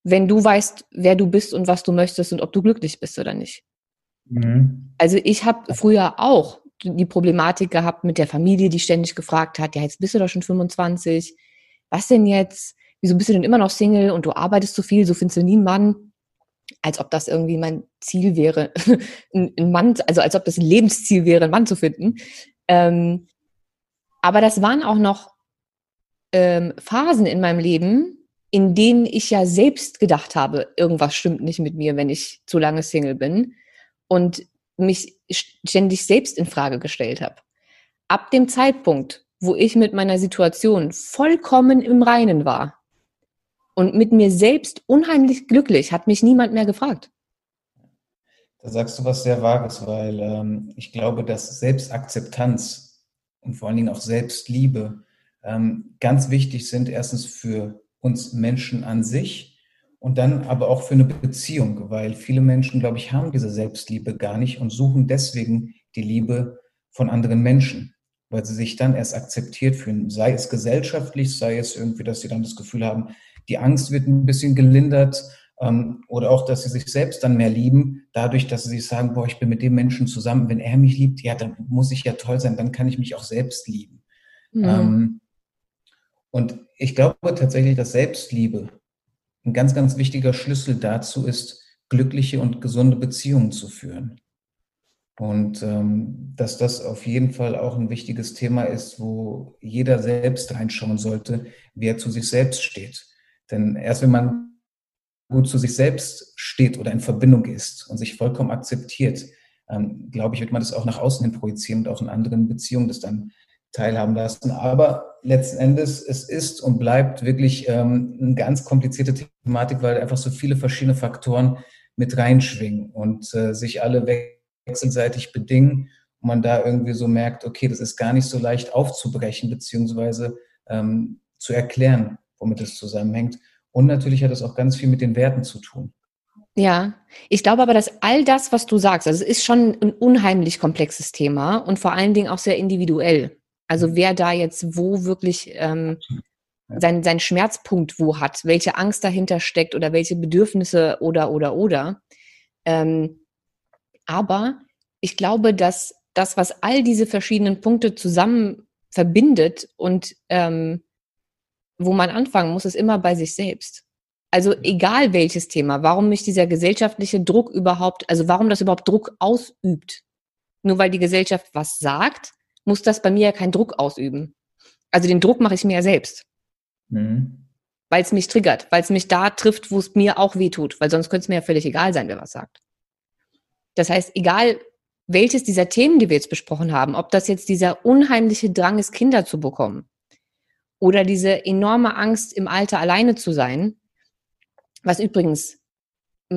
wenn du weißt, wer du bist und was du möchtest und ob du glücklich bist oder nicht. Mhm. Also ich habe früher auch die Problematik gehabt mit der Familie, die ständig gefragt hat, ja, jetzt bist du doch schon 25, was denn jetzt? Wieso bist du denn immer noch Single und du arbeitest so viel, so findest du nie einen Mann? Als ob das irgendwie mein Ziel wäre, ein Mann, also als ob das ein Lebensziel wäre, einen Mann zu finden. Ähm, aber das waren auch noch ähm, Phasen in meinem Leben, in denen ich ja selbst gedacht habe, irgendwas stimmt nicht mit mir, wenn ich zu lange Single bin und mich ständig selbst in Frage gestellt habe. Ab dem Zeitpunkt, wo ich mit meiner Situation vollkommen im Reinen war, und mit mir selbst unheimlich glücklich, hat mich niemand mehr gefragt. Da sagst du was sehr Wahres, weil ähm, ich glaube, dass Selbstakzeptanz und vor allen Dingen auch Selbstliebe ähm, ganz wichtig sind, erstens für uns Menschen an sich und dann aber auch für eine Beziehung, weil viele Menschen, glaube ich, haben diese Selbstliebe gar nicht und suchen deswegen die Liebe von anderen Menschen, weil sie sich dann erst akzeptiert fühlen, sei es gesellschaftlich, sei es irgendwie, dass sie dann das Gefühl haben, die Angst wird ein bisschen gelindert ähm, oder auch, dass sie sich selbst dann mehr lieben, dadurch, dass sie sich sagen, boah, ich bin mit dem Menschen zusammen, wenn er mich liebt, ja, dann muss ich ja toll sein, dann kann ich mich auch selbst lieben. Mhm. Ähm, und ich glaube tatsächlich, dass Selbstliebe ein ganz, ganz wichtiger Schlüssel dazu ist, glückliche und gesunde Beziehungen zu führen. Und ähm, dass das auf jeden Fall auch ein wichtiges Thema ist, wo jeder selbst reinschauen sollte, wie er zu sich selbst steht. Denn erst wenn man gut zu sich selbst steht oder in Verbindung ist und sich vollkommen akzeptiert, ähm, glaube ich, wird man das auch nach außen hin projizieren und auch in anderen Beziehungen das dann teilhaben lassen. Aber letzten Endes, es ist und bleibt wirklich ähm, eine ganz komplizierte Thematik, weil einfach so viele verschiedene Faktoren mit reinschwingen und äh, sich alle wechselseitig bedingen und man da irgendwie so merkt, okay, das ist gar nicht so leicht aufzubrechen beziehungsweise ähm, zu erklären, womit es zusammenhängt. Und natürlich hat es auch ganz viel mit den Werten zu tun. Ja, ich glaube aber, dass all das, was du sagst, also es ist schon ein unheimlich komplexes Thema und vor allen Dingen auch sehr individuell. Also mhm. wer da jetzt wo wirklich ähm, seinen, seinen Schmerzpunkt wo hat, welche Angst dahinter steckt oder welche Bedürfnisse oder oder oder. Ähm, aber ich glaube, dass das, was all diese verschiedenen Punkte zusammen verbindet und ähm, wo man anfangen muss, ist immer bei sich selbst. Also egal welches Thema, warum mich dieser gesellschaftliche Druck überhaupt, also warum das überhaupt Druck ausübt. Nur weil die Gesellschaft was sagt, muss das bei mir ja keinen Druck ausüben. Also den Druck mache ich mir ja selbst. Mhm. Weil es mich triggert, weil es mich da trifft, wo es mir auch weh tut, weil sonst könnte es mir ja völlig egal sein, wer was sagt. Das heißt, egal welches dieser Themen, die wir jetzt besprochen haben, ob das jetzt dieser unheimliche Drang ist, Kinder zu bekommen oder diese enorme Angst, im Alter alleine zu sein, was übrigens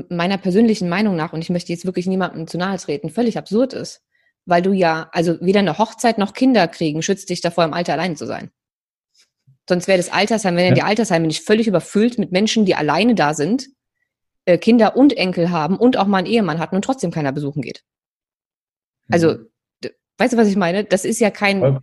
meiner persönlichen Meinung nach, und ich möchte jetzt wirklich niemandem zu nahe treten, völlig absurd ist. Weil du ja, also weder eine Hochzeit noch Kinder kriegen, schützt dich davor, im Alter alleine zu sein. Sonst wäre das Altersheim, wenn ja. die Altersheime nicht völlig überfüllt mit Menschen, die alleine da sind, äh, Kinder und Enkel haben und auch mal einen Ehemann hatten und trotzdem keiner besuchen geht. Also, mhm. weißt du, was ich meine? Das ist ja kein,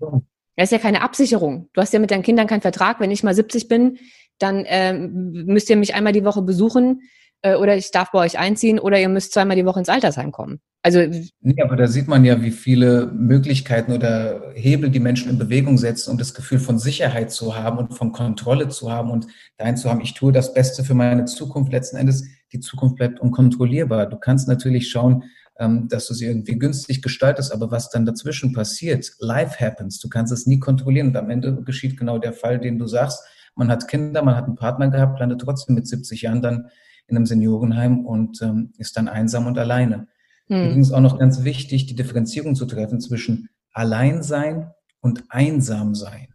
das ist ja keine Absicherung. Du hast ja mit deinen Kindern keinen Vertrag. Wenn ich mal 70 bin, dann ähm, müsst ihr mich einmal die Woche besuchen äh, oder ich darf bei euch einziehen oder ihr müsst zweimal die Woche ins Altersheim kommen. Also nee, aber da sieht man ja, wie viele Möglichkeiten oder Hebel die Menschen in Bewegung setzen, um das Gefühl von Sicherheit zu haben und von Kontrolle zu haben und dahin zu haben, ich tue das Beste für meine Zukunft. Letzten Endes, die Zukunft bleibt unkontrollierbar. Du kannst natürlich schauen, ähm, dass du sie irgendwie günstig gestaltest, aber was dann dazwischen passiert, life happens. Du kannst es nie kontrollieren und am Ende geschieht genau der Fall, den du sagst. Man hat Kinder, man hat einen Partner gehabt, landet trotzdem mit 70 Jahren dann in einem Seniorenheim und ähm, ist dann einsam und alleine. Hm. Übrigens auch noch ganz wichtig, die Differenzierung zu treffen zwischen Alleinsein und Einsamsein.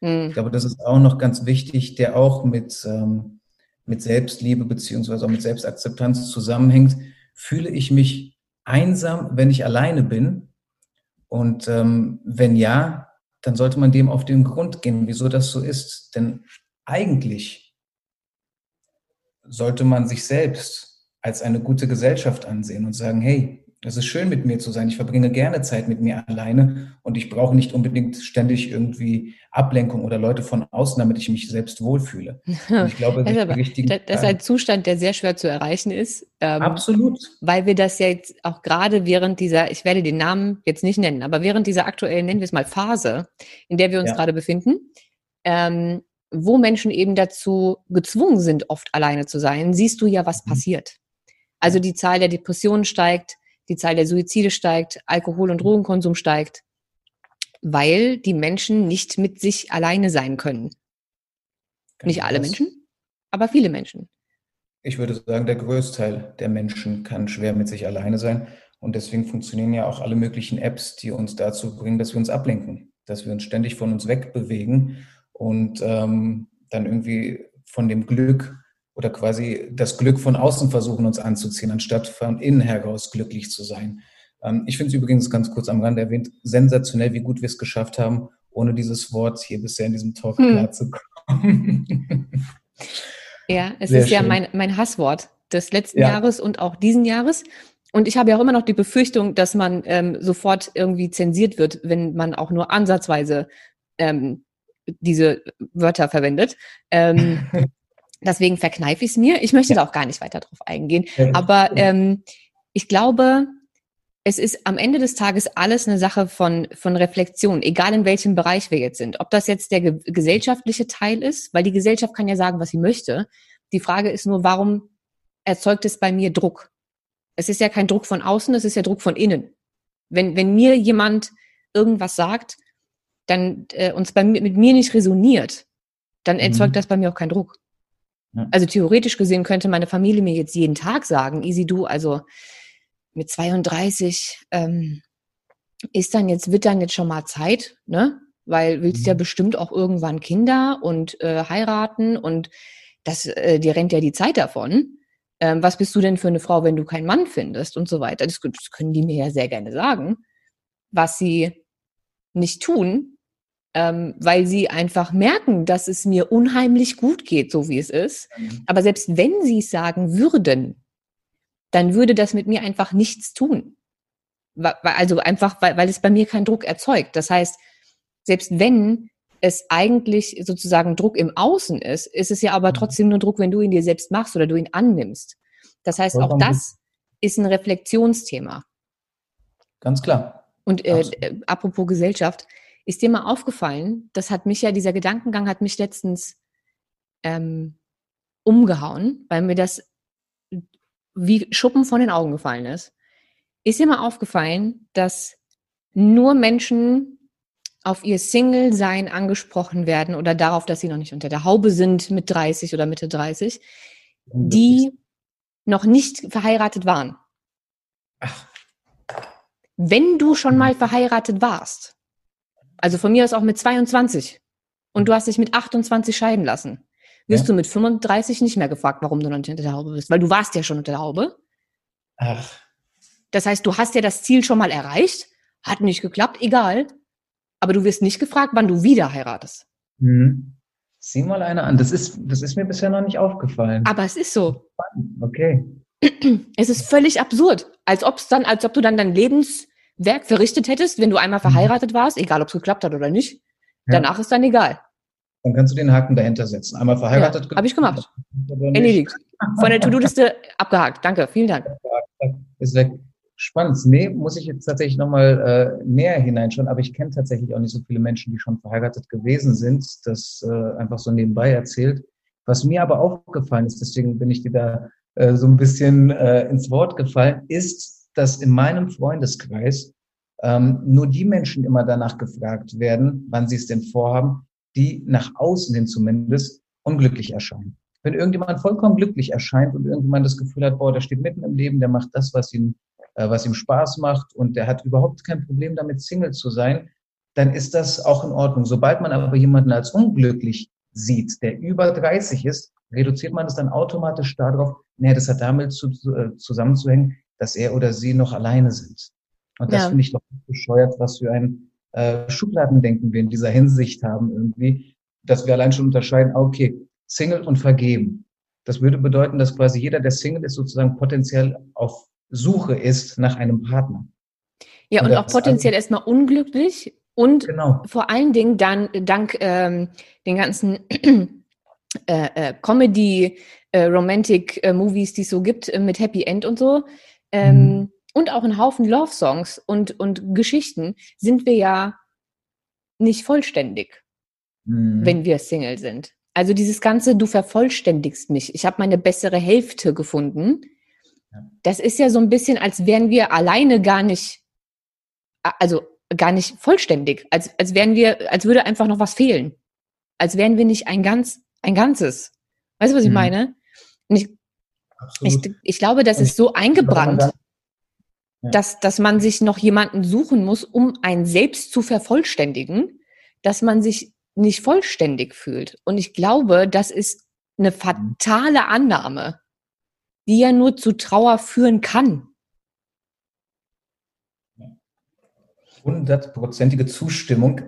Hm. Ich glaube, das ist auch noch ganz wichtig, der auch mit, ähm, mit Selbstliebe beziehungsweise auch mit Selbstakzeptanz zusammenhängt. Fühle ich mich einsam, wenn ich alleine bin? Und ähm, wenn ja, dann sollte man dem auf den Grund gehen, wieso das so ist. Denn eigentlich sollte man sich selbst als eine gute Gesellschaft ansehen und sagen, hey, es ist schön mit mir zu sein. Ich verbringe gerne Zeit mit mir alleine und ich brauche nicht unbedingt ständig irgendwie Ablenkung oder Leute von außen, damit ich mich selbst wohlfühle. Und ich glaube, das, aber, das ist ein Zustand, der sehr schwer zu erreichen ist. Ähm, Absolut. Weil wir das jetzt auch gerade während dieser, ich werde den Namen jetzt nicht nennen, aber während dieser aktuellen, nennen wir es mal Phase, in der wir uns ja. gerade befinden, ähm, wo Menschen eben dazu gezwungen sind, oft alleine zu sein, siehst du ja, was mhm. passiert. Also die Zahl der Depressionen steigt, die Zahl der Suizide steigt, Alkohol- und Drogenkonsum steigt, weil die Menschen nicht mit sich alleine sein können. Ganz nicht alle Menschen, aber viele Menschen. Ich würde sagen, der Größteil der Menschen kann schwer mit sich alleine sein. Und deswegen funktionieren ja auch alle möglichen Apps, die uns dazu bringen, dass wir uns ablenken, dass wir uns ständig von uns wegbewegen und ähm, dann irgendwie von dem Glück oder quasi das Glück von außen versuchen, uns anzuziehen, anstatt von innen heraus glücklich zu sein. Ähm, ich finde es übrigens ganz kurz am Rande erwähnt, sensationell, wie gut wir es geschafft haben, ohne dieses Wort hier bisher in diesem Talk hm. klarzukommen. ja, es Sehr ist schön. ja mein, mein Hasswort des letzten ja. Jahres und auch diesen Jahres. Und ich habe ja auch immer noch die Befürchtung, dass man ähm, sofort irgendwie zensiert wird, wenn man auch nur ansatzweise ähm, diese Wörter verwendet. Ähm, deswegen verkneife ich es mir. Ich möchte ja. da auch gar nicht weiter drauf eingehen. Aber ähm, ich glaube, es ist am Ende des Tages alles eine Sache von, von Reflexion, egal in welchem Bereich wir jetzt sind. Ob das jetzt der ge gesellschaftliche Teil ist, weil die Gesellschaft kann ja sagen, was sie möchte. Die Frage ist nur, warum erzeugt es bei mir Druck? Es ist ja kein Druck von außen, es ist ja Druck von innen. Wenn, wenn mir jemand irgendwas sagt, dann äh, uns bei, mit mir nicht resoniert, dann erzeugt mhm. das bei mir auch keinen Druck. Also theoretisch gesehen könnte meine Familie mir jetzt jeden Tag sagen, easy du, also mit 32 ähm, ist dann jetzt, wird dann jetzt schon mal Zeit, ne? Weil willst mhm. ja bestimmt auch irgendwann Kinder und äh, heiraten und das, äh, dir rennt ja die Zeit davon. Ähm, was bist du denn für eine Frau, wenn du keinen Mann findest und so weiter? Das, das können die mir ja sehr gerne sagen. Was sie nicht tun, ähm, weil sie einfach merken, dass es mir unheimlich gut geht, so wie es ist. Mhm. Aber selbst wenn sie es sagen würden, dann würde das mit mir einfach nichts tun. Also einfach, weil, weil es bei mir keinen Druck erzeugt. Das heißt, selbst wenn es eigentlich sozusagen Druck im Außen ist, ist es ja aber mhm. trotzdem nur Druck, wenn du ihn dir selbst machst oder du ihn annimmst. Das heißt, auch das ist ein Reflexionsthema. Ganz klar. Und äh, äh apropos Gesellschaft, ist dir mal aufgefallen, das hat mich ja, dieser Gedankengang hat mich letztens ähm, umgehauen, weil mir das wie Schuppen von den Augen gefallen ist. Ist dir mal aufgefallen, dass nur Menschen auf ihr Single-Sein angesprochen werden oder darauf, dass sie noch nicht unter der Haube sind mit 30 oder Mitte 30, die noch nicht verheiratet waren. Ach. wenn du schon mal verheiratet warst, also von mir aus auch mit 22 und du hast dich mit 28 scheiden lassen, wirst ja. du mit 35 nicht mehr gefragt, warum du noch nicht unter der Haube bist, weil du warst ja schon unter der Haube. Ach. Das heißt, du hast ja das Ziel schon mal erreicht, hat nicht geklappt, egal. Aber du wirst nicht gefragt, wann du wieder heiratest. Mhm. Sieh mal eine an. Das ist, das ist mir bisher noch nicht aufgefallen. Aber es ist so. Okay. Es ist völlig absurd. Als ob dann, als ob du dann dein Lebenswerk verrichtet hättest, wenn du einmal mhm. verheiratet warst, egal ob es geklappt hat oder nicht. Ja. Danach ist dann egal. Dann kannst du den Haken dahinter setzen. Einmal verheiratet. Ja, Habe ich gemacht. Erledigt. Von der To-Do-Liste abgehakt. Danke, vielen Dank. Ist weg. Spannend. Nee, muss ich jetzt tatsächlich nochmal äh, näher hineinschauen, aber ich kenne tatsächlich auch nicht so viele Menschen, die schon verheiratet gewesen sind. Das äh, einfach so nebenbei erzählt. Was mir aber aufgefallen ist, deswegen bin ich dir da äh, so ein bisschen äh, ins Wort gefallen, ist, dass in meinem Freundeskreis ähm, nur die Menschen immer danach gefragt werden, wann sie es denn vorhaben, die nach außen hin zumindest unglücklich erscheinen. Wenn irgendjemand vollkommen glücklich erscheint und irgendjemand das Gefühl hat, boah, der steht mitten im Leben, der macht das, was ihn äh, was ihm Spaß macht und der hat überhaupt kein Problem damit, Single zu sein, dann ist das auch in Ordnung. Sobald man aber jemanden als unglücklich sieht, der über 30 ist, reduziert man es dann automatisch darauf, nee, das hat damit zu, äh, zusammenzuhängen, dass er oder sie noch alleine sind. Und das ja. finde ich doch bescheuert, was für ein äh, Schubladendenken wir in dieser Hinsicht haben irgendwie, dass wir allein schon unterscheiden, ah, okay, Single und vergeben. Das würde bedeuten, dass quasi jeder, der Single ist, sozusagen potenziell auf Suche ist nach einem Partner. Ja, und, und auch potenziell also, erstmal unglücklich und genau. vor allen Dingen dann dank ähm, den ganzen äh, äh, Comedy, äh, Romantic äh, Movies, die es so gibt äh, mit Happy End und so. Ähm, mhm. Und auch ein Haufen Love Songs und, und Geschichten sind wir ja nicht vollständig, mhm. wenn wir Single sind. Also dieses ganze, du vervollständigst mich. Ich habe meine bessere Hälfte gefunden. Das ist ja so ein bisschen, als wären wir alleine gar nicht, also gar nicht vollständig, als, als wären wir, als würde einfach noch was fehlen. Als wären wir nicht ein ganz, ein Ganzes. Weißt du, was ich mhm. meine? Und ich, ich, ich, glaube, das ist so eingebrannt, ja. dass, dass man sich noch jemanden suchen muss, um ein Selbst zu vervollständigen, dass man sich nicht vollständig fühlt. Und ich glaube, das ist eine mhm. fatale Annahme die ja nur zu Trauer führen kann. Hundertprozentige Zustimmung.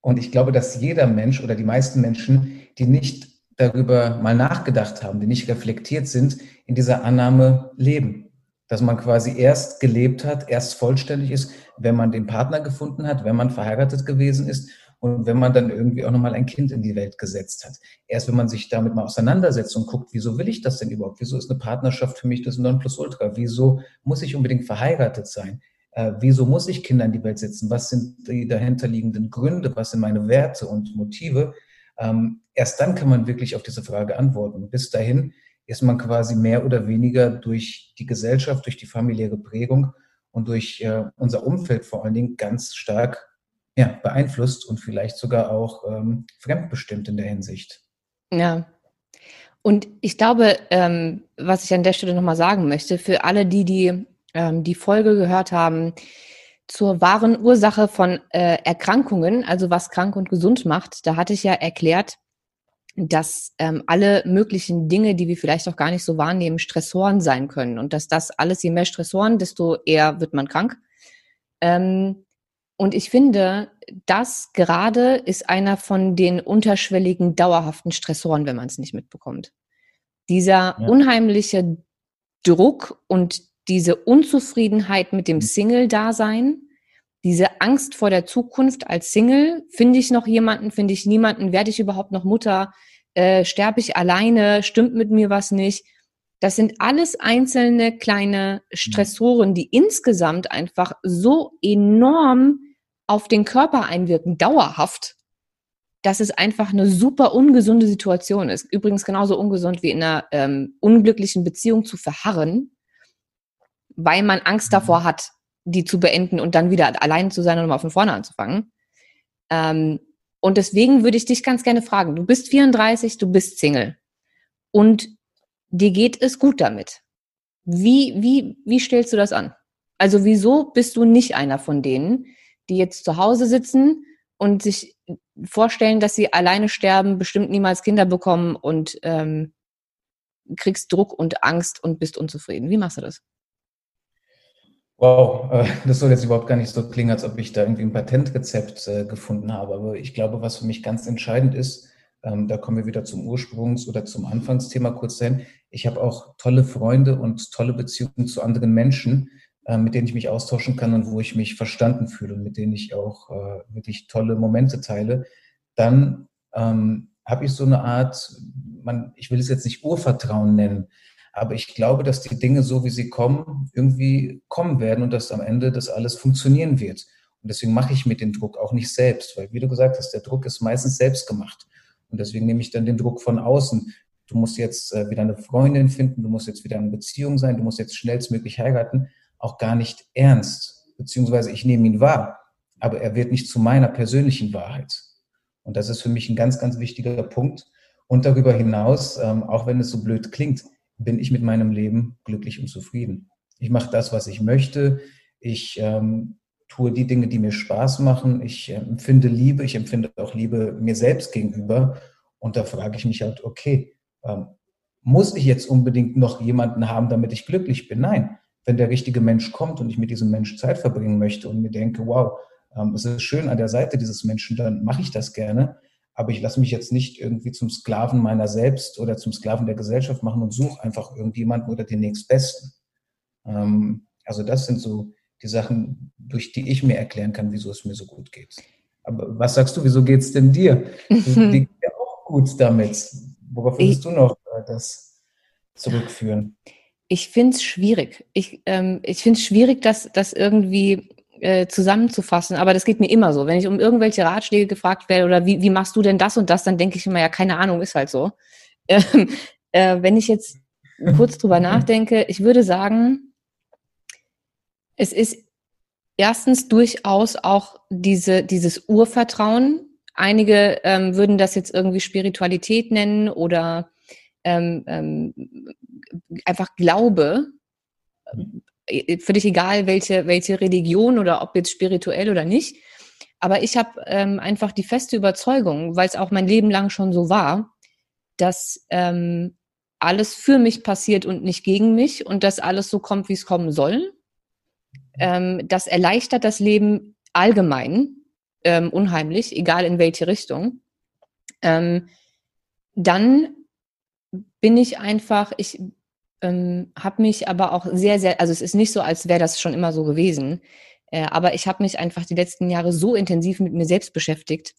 Und ich glaube, dass jeder Mensch oder die meisten Menschen, die nicht darüber mal nachgedacht haben, die nicht reflektiert sind, in dieser Annahme leben. Dass man quasi erst gelebt hat, erst vollständig ist, wenn man den Partner gefunden hat, wenn man verheiratet gewesen ist und wenn man dann irgendwie auch nochmal ein Kind in die Welt gesetzt hat. Erst wenn man sich damit mal auseinandersetzt und guckt, wieso will ich das denn überhaupt? Wieso ist eine Partnerschaft für mich das Nonplusultra? Wieso muss ich unbedingt verheiratet sein? Äh, wieso muss ich Kinder in die Welt setzen? Was sind die dahinterliegenden Gründe? Was sind meine Werte und Motive? Ähm, erst dann kann man wirklich auf diese Frage antworten. Bis dahin ist man quasi mehr oder weniger durch die Gesellschaft, durch die familiäre Prägung und durch äh, unser Umfeld vor allen Dingen ganz stark ja, beeinflusst und vielleicht sogar auch ähm, fremdbestimmt in der Hinsicht. Ja. Und ich glaube, ähm, was ich an der Stelle nochmal sagen möchte, für alle, die die, ähm, die Folge gehört haben, zur wahren Ursache von äh, Erkrankungen, also was krank und gesund macht, da hatte ich ja erklärt, dass ähm, alle möglichen Dinge, die wir vielleicht auch gar nicht so wahrnehmen, Stressoren sein können und dass das alles, je mehr Stressoren, desto eher wird man krank. Ähm, und ich finde, das gerade ist einer von den unterschwelligen, dauerhaften Stressoren, wenn man es nicht mitbekommt. Dieser ja. unheimliche Druck und diese Unzufriedenheit mit dem mhm. Single-Dasein, diese Angst vor der Zukunft als Single, finde ich noch jemanden, finde ich niemanden, werde ich überhaupt noch Mutter, äh, sterbe ich alleine, stimmt mit mir was nicht. Das sind alles einzelne kleine. Stressoren, die insgesamt einfach so enorm auf den Körper einwirken, dauerhaft, dass es einfach eine super ungesunde Situation ist. Übrigens genauso ungesund wie in einer ähm, unglücklichen Beziehung zu verharren, weil man Angst davor hat, die zu beenden und dann wieder allein zu sein und mal von vorne anzufangen. Ähm, und deswegen würde ich dich ganz gerne fragen, du bist 34, du bist Single und dir geht es gut damit. Wie, wie, wie stellst du das an? Also wieso bist du nicht einer von denen, die jetzt zu Hause sitzen und sich vorstellen, dass sie alleine sterben, bestimmt niemals Kinder bekommen und ähm, kriegst Druck und Angst und bist unzufrieden. Wie machst du das? Wow, äh, das soll jetzt überhaupt gar nicht so klingen, als ob ich da irgendwie ein Patentrezept äh, gefunden habe. Aber ich glaube, was für mich ganz entscheidend ist, ähm, da kommen wir wieder zum Ursprungs- oder zum Anfangsthema kurz hin. Ich habe auch tolle Freunde und tolle Beziehungen zu anderen Menschen, äh, mit denen ich mich austauschen kann und wo ich mich verstanden fühle und mit denen ich auch wirklich tolle Momente teile. Dann ähm, habe ich so eine Art, man, ich will es jetzt nicht Urvertrauen nennen, aber ich glaube, dass die Dinge so, wie sie kommen, irgendwie kommen werden und dass am Ende das alles funktionieren wird. Und deswegen mache ich mir den Druck auch nicht selbst, weil wie du gesagt hast, der Druck ist meistens selbst gemacht. Und deswegen nehme ich dann den Druck von außen. Du musst jetzt äh, wieder eine Freundin finden, du musst jetzt wieder in Beziehung sein, du musst jetzt schnellstmöglich heiraten, auch gar nicht ernst. Beziehungsweise ich nehme ihn wahr, aber er wird nicht zu meiner persönlichen Wahrheit. Und das ist für mich ein ganz, ganz wichtiger Punkt. Und darüber hinaus, ähm, auch wenn es so blöd klingt, bin ich mit meinem Leben glücklich und zufrieden. Ich mache das, was ich möchte. Ich ähm, tue die Dinge, die mir Spaß machen. Ich äh, empfinde Liebe. Ich empfinde auch Liebe mir selbst gegenüber. Und da frage ich mich halt, okay, ähm, muss ich jetzt unbedingt noch jemanden haben, damit ich glücklich bin? Nein. Wenn der richtige Mensch kommt und ich mit diesem Menschen Zeit verbringen möchte und mir denke, wow, ähm, es ist schön an der Seite dieses Menschen, dann mache ich das gerne. Aber ich lasse mich jetzt nicht irgendwie zum Sklaven meiner selbst oder zum Sklaven der Gesellschaft machen und suche einfach irgendjemanden oder den nächstbesten. Ähm, also das sind so die Sachen, durch die ich mir erklären kann, wieso es mir so gut geht. Aber was sagst du, wieso geht es denn dir? Du geht ja auch gut damit. Worauf würdest du noch äh, das zurückführen? Ich finde es schwierig. Ich, ähm, ich finde es schwierig, dass das irgendwie äh, zusammenzufassen, aber das geht mir immer so. Wenn ich um irgendwelche Ratschläge gefragt werde oder wie, wie machst du denn das und das, dann denke ich immer, ja, keine Ahnung, ist halt so. Ähm, äh, wenn ich jetzt kurz drüber nachdenke, ich würde sagen, es ist erstens durchaus auch diese, dieses Urvertrauen. Einige ähm, würden das jetzt irgendwie Spiritualität nennen oder ähm, ähm, einfach Glaube. Äh, völlig egal, welche, welche Religion oder ob jetzt spirituell oder nicht. Aber ich habe ähm, einfach die feste Überzeugung, weil es auch mein Leben lang schon so war, dass ähm, alles für mich passiert und nicht gegen mich und dass alles so kommt, wie es kommen soll. Ähm, das erleichtert das Leben allgemein ähm, unheimlich, egal in welche Richtung. Ähm, dann bin ich einfach, ich ähm, habe mich aber auch sehr, sehr, also es ist nicht so, als wäre das schon immer so gewesen, äh, aber ich habe mich einfach die letzten Jahre so intensiv mit mir selbst beschäftigt,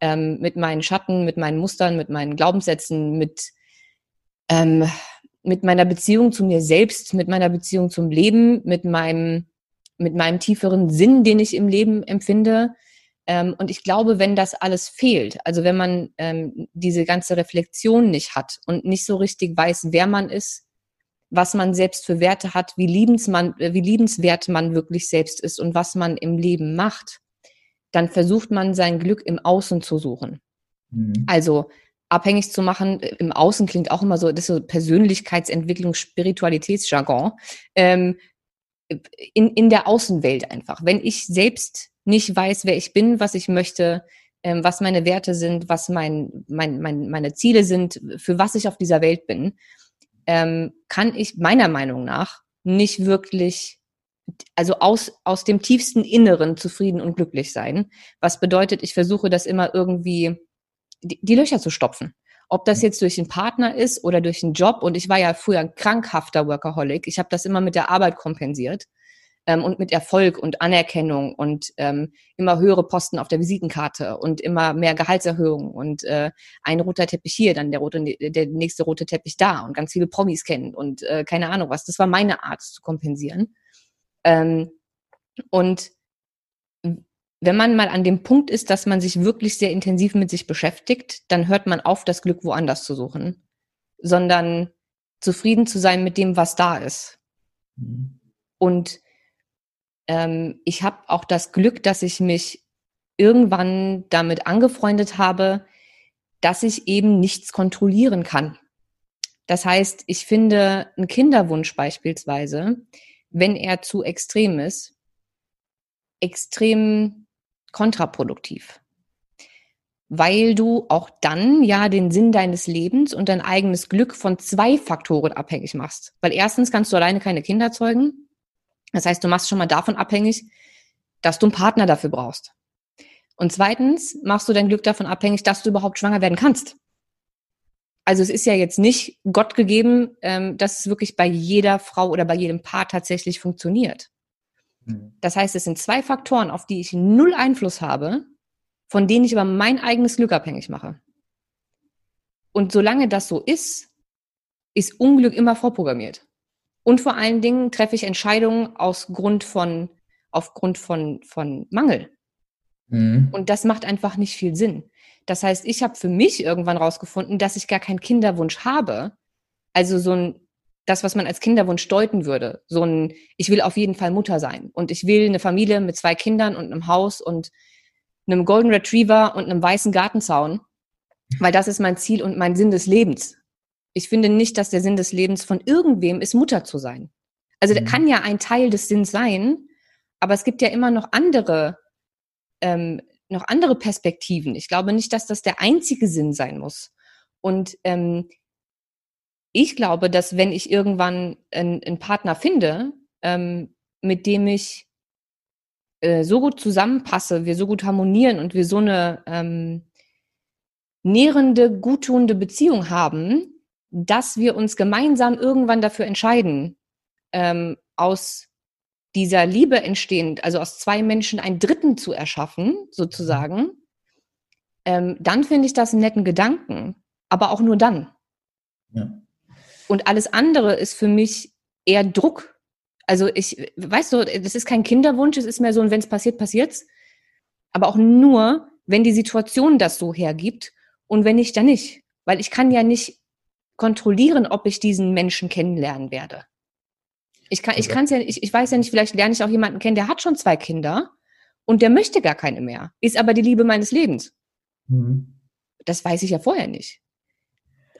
ähm, mit meinen Schatten, mit meinen Mustern, mit meinen Glaubenssätzen, mit, ähm, mit meiner Beziehung zu mir selbst, mit meiner Beziehung zum Leben, mit meinem, mit meinem tieferen Sinn, den ich im Leben empfinde. Ähm, und ich glaube, wenn das alles fehlt, also wenn man ähm, diese ganze Reflexion nicht hat und nicht so richtig weiß, wer man ist, was man selbst für Werte hat, wie, liebensman, äh, wie liebenswert man wirklich selbst ist und was man im Leben macht, dann versucht man sein Glück im Außen zu suchen. Mhm. Also abhängig zu machen, äh, im Außen klingt auch immer so, das ist so Persönlichkeitsentwicklung, Spiritualitätsjargon, ähm, in, in der Außenwelt einfach. Wenn ich selbst nicht weiß, wer ich bin, was ich möchte, ähm, was meine Werte sind, was mein, mein, mein, meine Ziele sind, für was ich auf dieser Welt bin, ähm, kann ich meiner Meinung nach nicht wirklich, also aus, aus dem tiefsten Inneren zufrieden und glücklich sein. Was bedeutet, ich versuche das immer irgendwie, die, die Löcher zu stopfen. Ob das jetzt durch einen Partner ist oder durch einen Job. Und ich war ja früher ein krankhafter Workaholic. Ich habe das immer mit der Arbeit kompensiert ähm, und mit Erfolg und Anerkennung und ähm, immer höhere Posten auf der Visitenkarte und immer mehr Gehaltserhöhungen und äh, ein roter Teppich hier, dann der rote, der nächste rote Teppich da und ganz viele Promis kennen und äh, keine Ahnung was. Das war meine Art zu kompensieren. Ähm, und wenn man mal an dem Punkt ist, dass man sich wirklich sehr intensiv mit sich beschäftigt, dann hört man auf, das Glück woanders zu suchen, sondern zufrieden zu sein mit dem, was da ist. Mhm. Und ähm, ich habe auch das Glück, dass ich mich irgendwann damit angefreundet habe, dass ich eben nichts kontrollieren kann. Das heißt, ich finde einen Kinderwunsch beispielsweise, wenn er zu extrem ist, extrem kontraproduktiv. Weil du auch dann ja den Sinn deines Lebens und dein eigenes Glück von zwei Faktoren abhängig machst. Weil erstens kannst du alleine keine Kinder zeugen. Das heißt, du machst schon mal davon abhängig, dass du einen Partner dafür brauchst. Und zweitens machst du dein Glück davon abhängig, dass du überhaupt schwanger werden kannst. Also es ist ja jetzt nicht Gott gegeben, ähm, dass es wirklich bei jeder Frau oder bei jedem Paar tatsächlich funktioniert. Mhm. Das heißt, es sind zwei Faktoren, auf die ich null Einfluss habe, von denen ich aber mein eigenes Glück abhängig mache. Und solange das so ist, ist Unglück immer vorprogrammiert. Und vor allen Dingen treffe ich Entscheidungen aus Grund von, aufgrund von, von Mangel. Mhm. Und das macht einfach nicht viel Sinn. Das heißt, ich habe für mich irgendwann rausgefunden, dass ich gar keinen Kinderwunsch habe. Also so ein, das, was man als Kinderwunsch deuten würde. So ein, ich will auf jeden Fall Mutter sein. Und ich will eine Familie mit zwei Kindern und einem Haus und einem Golden Retriever und einem weißen Gartenzaun. Weil das ist mein Ziel und mein Sinn des Lebens. Ich finde nicht, dass der Sinn des Lebens von irgendwem ist, Mutter zu sein. Also mhm. der kann ja ein Teil des Sinns sein, aber es gibt ja immer noch andere ähm, noch andere Perspektiven. Ich glaube nicht, dass das der einzige Sinn sein muss. Und ähm, ich glaube, dass wenn ich irgendwann einen, einen Partner finde, ähm, mit dem ich äh, so gut zusammenpasse, wir so gut harmonieren und wir so eine ähm, nährende, guttunende Beziehung haben, dass wir uns gemeinsam irgendwann dafür entscheiden, ähm, aus dieser Liebe entstehend, also aus zwei Menschen einen Dritten zu erschaffen, sozusagen, ähm, dann finde ich das einen netten Gedanken. Aber auch nur dann. Ja. Und alles andere ist für mich eher Druck. Also ich, weißt du, das ist kein Kinderwunsch, es ist mehr so, wenn es passiert, passiert's. Aber auch nur, wenn die Situation das so hergibt und wenn nicht, dann nicht. Weil ich kann ja nicht kontrollieren, ob ich diesen Menschen kennenlernen werde. Ich kann, ich kann's ja, ich, ich weiß ja nicht, vielleicht lerne ich auch jemanden kennen, der hat schon zwei Kinder und der möchte gar keine mehr, ist aber die Liebe meines Lebens. Mhm. Das weiß ich ja vorher nicht.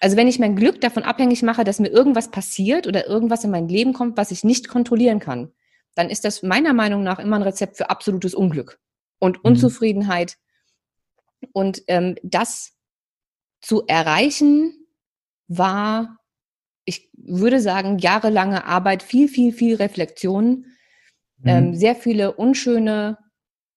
Also wenn ich mein Glück davon abhängig mache, dass mir irgendwas passiert oder irgendwas in mein Leben kommt, was ich nicht kontrollieren kann, dann ist das meiner Meinung nach immer ein Rezept für absolutes Unglück und mhm. Unzufriedenheit. Und ähm, das zu erreichen war ich würde sagen, jahrelange Arbeit, viel, viel, viel Reflexion, mhm. ähm, sehr viele unschöne,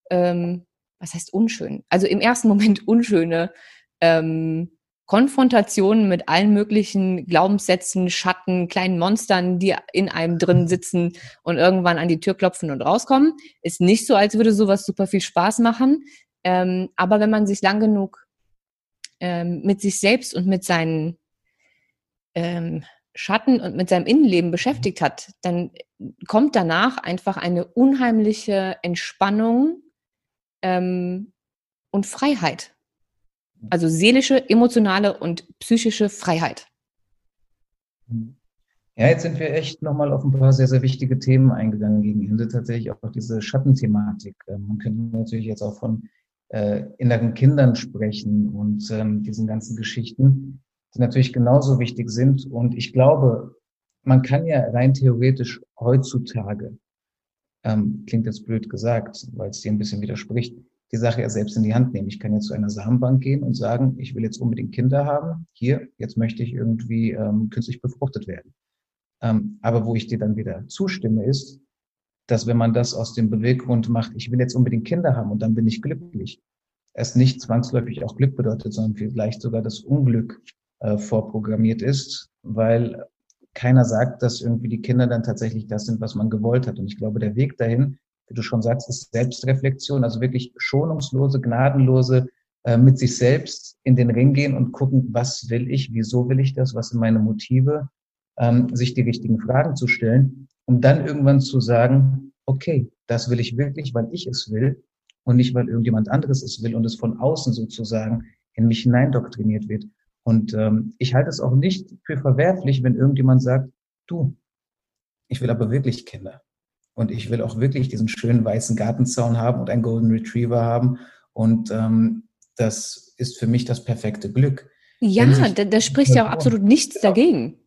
ähm, was heißt unschön? Also im ersten Moment unschöne ähm, Konfrontationen mit allen möglichen Glaubenssätzen, Schatten, kleinen Monstern, die in einem drin sitzen und irgendwann an die Tür klopfen und rauskommen. Ist nicht so, als würde sowas super viel Spaß machen. Ähm, aber wenn man sich lang genug ähm, mit sich selbst und mit seinen ähm, Schatten und mit seinem Innenleben beschäftigt hat, dann kommt danach einfach eine unheimliche Entspannung ähm, und Freiheit. Also seelische, emotionale und psychische Freiheit. Ja, jetzt sind wir echt nochmal auf ein paar sehr, sehr wichtige Themen eingegangen gegen Ende. Tatsächlich auch diese Schattenthematik. Ähm, man könnte natürlich jetzt auch von äh, inneren Kindern sprechen und ähm, diesen ganzen Geschichten die natürlich genauso wichtig sind. Und ich glaube, man kann ja rein theoretisch heutzutage, ähm, klingt jetzt blöd gesagt, weil es dir ein bisschen widerspricht, die Sache ja selbst in die Hand nehmen. Ich kann jetzt zu einer Samenbank gehen und sagen, ich will jetzt unbedingt Kinder haben. Hier, jetzt möchte ich irgendwie ähm, künstlich befruchtet werden. Ähm, aber wo ich dir dann wieder zustimme, ist, dass wenn man das aus dem Beweggrund macht, ich will jetzt unbedingt Kinder haben und dann bin ich glücklich, es nicht zwangsläufig auch Glück bedeutet, sondern vielleicht sogar das Unglück äh, vorprogrammiert ist, weil keiner sagt, dass irgendwie die Kinder dann tatsächlich das sind, was man gewollt hat. Und ich glaube, der Weg dahin, wie du schon sagst, ist Selbstreflexion, also wirklich schonungslose, gnadenlose äh, mit sich selbst in den Ring gehen und gucken, was will ich, wieso will ich das, was sind meine Motive, ähm, sich die richtigen Fragen zu stellen, um dann irgendwann zu sagen, okay, das will ich wirklich, weil ich es will und nicht, weil irgendjemand anderes es will und es von außen sozusagen in mich hineindoktriniert wird. Und ähm, ich halte es auch nicht für verwerflich, wenn irgendjemand sagt, du, ich will aber wirklich Kinder. Und ich will auch wirklich diesen schönen weißen Gartenzaun haben und einen Golden Retriever haben. Und ähm, das ist für mich das perfekte Glück. Ja, da, da, spricht ja auch absolut nichts genau. dagegen.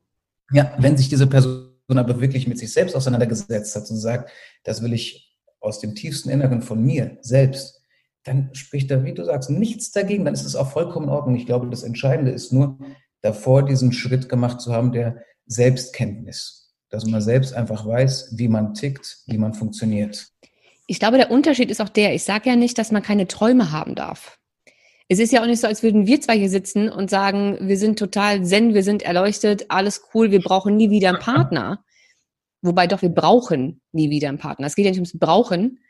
Ja, wenn sich diese Person aber wirklich mit sich selbst auseinandergesetzt hat und sagt, das will ich aus dem tiefsten Inneren von mir selbst, dann spricht da, wie du sagst, nichts dagegen, dann ist es auch vollkommen in Ordnung. Ich glaube, das Entscheidende ist nur, davor diesen Schritt gemacht zu haben, der Selbstkenntnis, dass man selbst einfach weiß, wie man tickt, wie man funktioniert. Ich glaube, der Unterschied ist auch der, ich sage ja nicht, dass man keine Träume haben darf. Es ist ja auch nicht so, als würden wir zwei hier sitzen und sagen, wir sind total zen, wir sind erleuchtet, alles cool, wir brauchen nie wieder einen Partner. Wobei doch, wir brauchen nie wieder einen Partner. Es geht ja nicht ums Brauchen.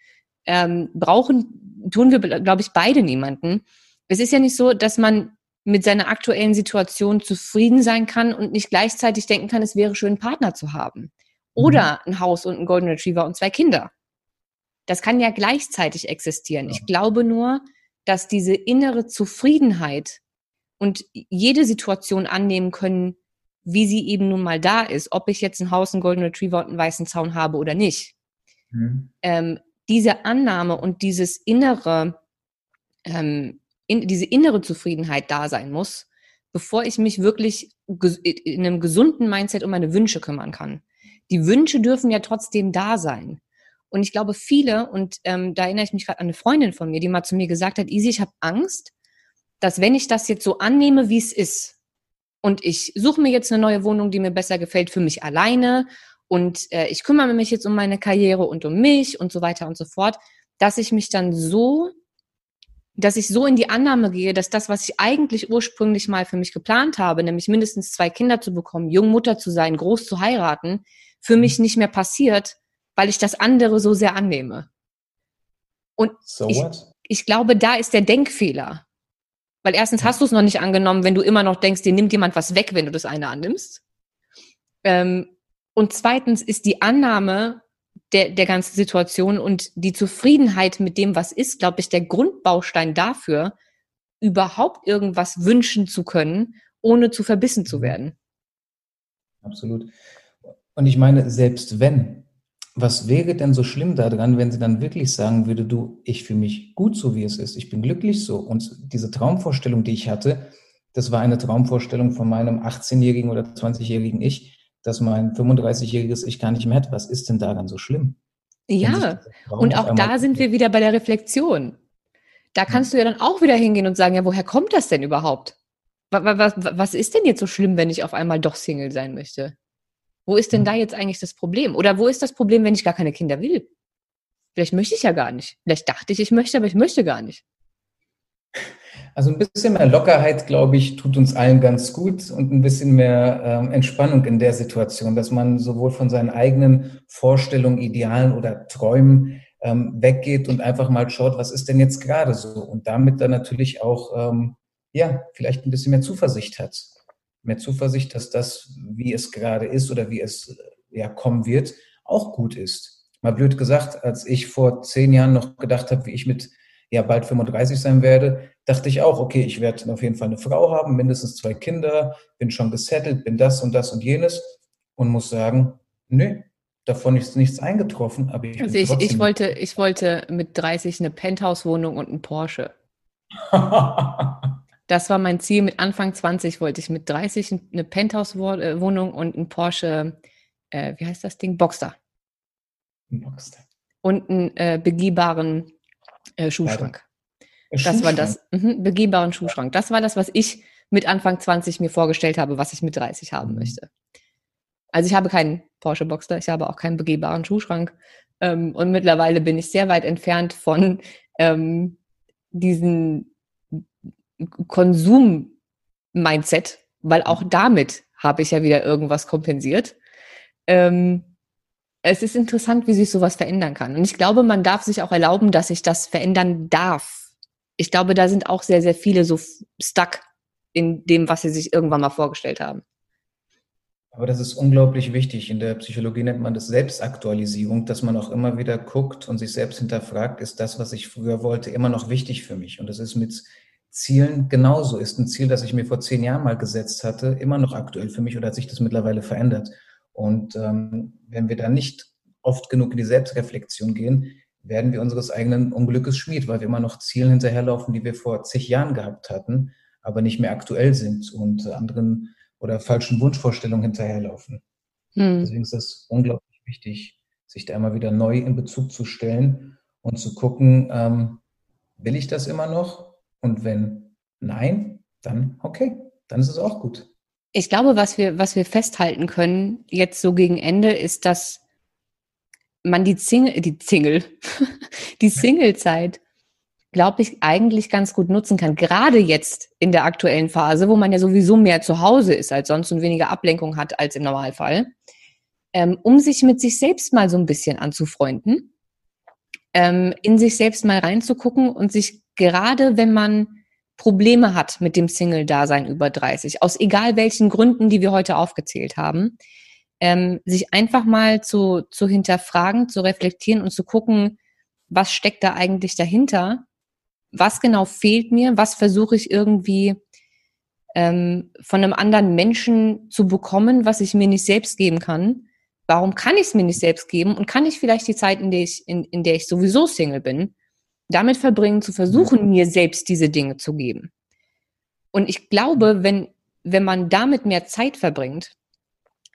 Ähm, brauchen tun wir, glaube ich, beide niemanden. Es ist ja nicht so, dass man mit seiner aktuellen Situation zufrieden sein kann und nicht gleichzeitig denken kann, es wäre schön, einen Partner zu haben. Oder mhm. ein Haus und einen Golden Retriever und zwei Kinder. Das kann ja gleichzeitig existieren. Ich glaube nur, dass diese innere Zufriedenheit und jede Situation annehmen können, wie sie eben nun mal da ist, ob ich jetzt ein Haus, einen Golden Retriever und einen weißen Zaun habe oder nicht. Mhm. Ähm, diese Annahme und dieses innere, ähm, in, diese innere Zufriedenheit da sein muss, bevor ich mich wirklich in einem gesunden Mindset um meine Wünsche kümmern kann. Die Wünsche dürfen ja trotzdem da sein. Und ich glaube, viele, und ähm, da erinnere ich mich gerade an eine Freundin von mir, die mal zu mir gesagt hat, Easy, ich habe Angst, dass wenn ich das jetzt so annehme, wie es ist, und ich suche mir jetzt eine neue Wohnung, die mir besser gefällt für mich alleine, und äh, ich kümmere mich jetzt um meine Karriere und um mich und so weiter und so fort, dass ich mich dann so, dass ich so in die Annahme gehe, dass das, was ich eigentlich ursprünglich mal für mich geplant habe, nämlich mindestens zwei Kinder zu bekommen, Jungmutter zu sein, groß zu heiraten, für mich nicht mehr passiert, weil ich das andere so sehr annehme. Und so ich, ich glaube, da ist der Denkfehler. Weil erstens hast du es noch nicht angenommen, wenn du immer noch denkst, dir nimmt jemand was weg, wenn du das eine annimmst. Ähm, und zweitens ist die Annahme der, der ganzen Situation und die Zufriedenheit mit dem, was ist, glaube ich, der Grundbaustein dafür, überhaupt irgendwas wünschen zu können, ohne zu verbissen zu mhm. werden. Absolut. Und ich meine, selbst wenn, was wäre denn so schlimm daran, wenn sie dann wirklich sagen würde, du, ich fühle mich gut so, wie es ist, ich bin glücklich so. Und diese Traumvorstellung, die ich hatte, das war eine Traumvorstellung von meinem 18-jährigen oder 20-jährigen Ich, dass mein 35-jähriges Ich gar nicht mehr hat. Was ist denn daran so schlimm? Ja, und auch da sind wir wieder bei der Reflexion. Da kannst du ja dann auch wieder hingehen und sagen, ja, woher kommt das denn überhaupt? Was, was, was ist denn jetzt so schlimm, wenn ich auf einmal doch Single sein möchte? Wo ist denn hm. da jetzt eigentlich das Problem? Oder wo ist das Problem, wenn ich gar keine Kinder will? Vielleicht möchte ich ja gar nicht. Vielleicht dachte ich, ich möchte, aber ich möchte gar nicht. Also ein bisschen mehr Lockerheit, glaube ich, tut uns allen ganz gut und ein bisschen mehr ähm, Entspannung in der Situation, dass man sowohl von seinen eigenen Vorstellungen, Idealen oder Träumen ähm, weggeht und einfach mal schaut, was ist denn jetzt gerade so und damit dann natürlich auch ähm, ja vielleicht ein bisschen mehr Zuversicht hat mehr Zuversicht, dass das, wie es gerade ist oder wie es äh, ja kommen wird, auch gut ist. Mal blöd gesagt, als ich vor zehn Jahren noch gedacht habe, wie ich mit ja bald 35 sein werde, dachte ich auch, okay, ich werde auf jeden Fall eine Frau haben, mindestens zwei Kinder, bin schon gesettelt, bin das und das und jenes und muss sagen, nö, davon ist nichts eingetroffen. Aber ich also ich, ich wollte, ich wollte mit 30 eine Penthouse-Wohnung und einen Porsche. Das war mein Ziel. Mit Anfang 20 wollte ich mit 30 eine Penthouse-Wohnung und ein Porsche, äh, wie heißt das Ding? Boxster. Boxster. Und einen äh, begehbaren äh, Schuhschrank. Das war das, mh, begehbaren Schuhschrank. Das war das, was ich mit Anfang 20 mir vorgestellt habe, was ich mit 30 haben mhm. möchte. Also ich habe keinen Porsche Boxster, ich habe auch keinen begehbaren Schuhschrank. Ähm, und mittlerweile bin ich sehr weit entfernt von ähm, diesen Konsum-Mindset, weil auch damit habe ich ja wieder irgendwas kompensiert. Ähm, es ist interessant, wie sich sowas verändern kann. Und ich glaube, man darf sich auch erlauben, dass sich das verändern darf. Ich glaube, da sind auch sehr, sehr viele so stuck in dem, was sie sich irgendwann mal vorgestellt haben. Aber das ist unglaublich wichtig. In der Psychologie nennt man das Selbstaktualisierung, dass man auch immer wieder guckt und sich selbst hinterfragt, ist das, was ich früher wollte, immer noch wichtig für mich? Und das ist mit Zielen genauso. Ist ein Ziel, das ich mir vor zehn Jahren mal gesetzt hatte, immer noch aktuell für mich oder hat sich das mittlerweile verändert? Und ähm, wenn wir da nicht oft genug in die Selbstreflexion gehen, werden wir unseres eigenen Unglückes Schmied, weil wir immer noch Zielen hinterherlaufen, die wir vor zig Jahren gehabt hatten, aber nicht mehr aktuell sind und anderen oder falschen Wunschvorstellungen hinterherlaufen. Hm. Deswegen ist es unglaublich wichtig, sich da immer wieder neu in Bezug zu stellen und zu gucken, ähm, will ich das immer noch? Und wenn nein, dann okay, dann ist es auch gut. Ich glaube, was wir, was wir festhalten können, jetzt so gegen Ende, ist, dass man die Single, die Single, die Singlezeit, glaube ich, eigentlich ganz gut nutzen kann. Gerade jetzt in der aktuellen Phase, wo man ja sowieso mehr zu Hause ist als sonst und weniger Ablenkung hat als im Normalfall, ähm, um sich mit sich selbst mal so ein bisschen anzufreunden, ähm, in sich selbst mal reinzugucken und sich gerade, wenn man Probleme hat mit dem Single-Dasein über 30, aus egal welchen Gründen, die wir heute aufgezählt haben, ähm, sich einfach mal zu, zu hinterfragen, zu reflektieren und zu gucken, was steckt da eigentlich dahinter? Was genau fehlt mir? Was versuche ich irgendwie ähm, von einem anderen Menschen zu bekommen, was ich mir nicht selbst geben kann? Warum kann ich es mir nicht selbst geben? Und kann ich vielleicht die Zeit, in der ich, in, in der ich sowieso Single bin, damit verbringen, zu versuchen, mir selbst diese Dinge zu geben? Und ich glaube, wenn, wenn man damit mehr Zeit verbringt,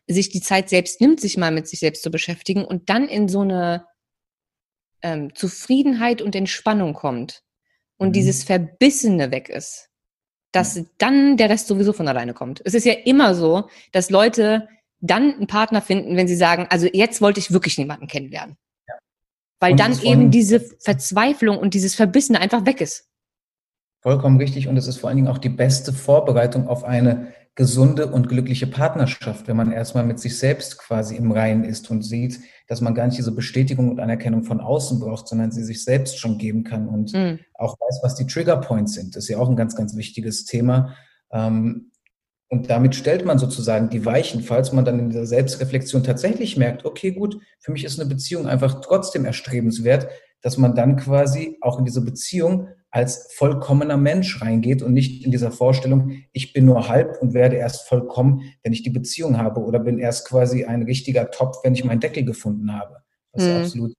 sich die Zeit selbst nimmt, sich mal mit sich selbst zu beschäftigen und dann in so eine ähm, Zufriedenheit und Entspannung kommt und mhm. dieses Verbissene weg ist, dass mhm. dann der Rest sowieso von alleine kommt. Es ist ja immer so, dass Leute dann einen Partner finden, wenn sie sagen, also jetzt wollte ich wirklich niemanden kennenlernen. Weil und dann eben diese Verzweiflung und dieses Verbissene einfach weg ist. Vollkommen richtig. Und es ist vor allen Dingen auch die beste Vorbereitung auf eine gesunde und glückliche Partnerschaft, wenn man erstmal mit sich selbst quasi im Reinen ist und sieht, dass man gar nicht diese Bestätigung und Anerkennung von außen braucht, sondern sie sich selbst schon geben kann und mhm. auch weiß, was die Trigger Points sind. Das ist ja auch ein ganz, ganz wichtiges Thema. Ähm, und damit stellt man sozusagen die Weichen, falls man dann in dieser Selbstreflexion tatsächlich merkt, okay, gut, für mich ist eine Beziehung einfach trotzdem erstrebenswert, dass man dann quasi auch in diese Beziehung als vollkommener Mensch reingeht und nicht in dieser Vorstellung, ich bin nur halb und werde erst vollkommen, wenn ich die Beziehung habe oder bin erst quasi ein richtiger Topf, wenn ich meinen Deckel gefunden habe. Was mhm. absolut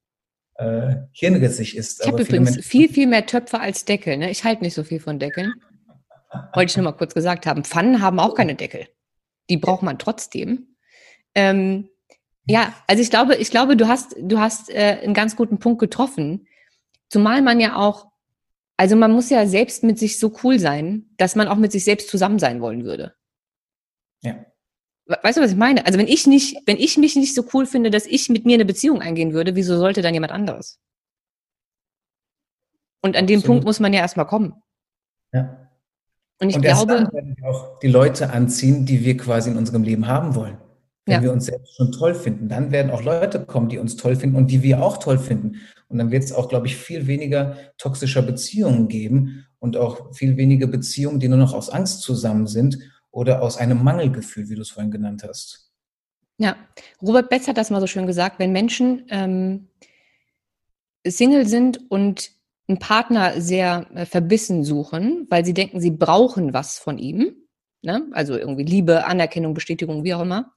äh, hirnrissig ist. Ich habe übrigens Menschen viel, viel mehr Töpfe als Deckel. Ne? Ich halte nicht so viel von Deckeln. Wollte ich nur mal kurz gesagt haben. Pfannen haben auch keine Deckel. Die braucht man trotzdem. Ähm, ja, also ich glaube, ich glaube, du hast, du hast äh, einen ganz guten Punkt getroffen. Zumal man ja auch also man muss ja selbst mit sich so cool sein, dass man auch mit sich selbst zusammen sein wollen würde. Ja. Weißt du, was ich meine? Also wenn ich nicht, wenn ich mich nicht so cool finde, dass ich mit mir eine Beziehung eingehen würde, wieso sollte dann jemand anderes? Und an dem Punkt muss man ja erstmal kommen. Ja. Und ich Und glaube. Dann werden wir auch die Leute anziehen, die wir quasi in unserem Leben haben wollen. Wenn ja. wir uns selbst schon toll finden, dann werden auch Leute kommen, die uns toll finden und die wir auch toll finden. Und dann wird es auch, glaube ich, viel weniger toxischer Beziehungen geben und auch viel weniger Beziehungen, die nur noch aus Angst zusammen sind oder aus einem Mangelgefühl, wie du es vorhin genannt hast. Ja, Robert Betz hat das mal so schön gesagt, wenn Menschen ähm, Single sind und einen Partner sehr äh, verbissen suchen, weil sie denken, sie brauchen was von ihm, ne? also irgendwie Liebe, Anerkennung, Bestätigung, wie auch immer,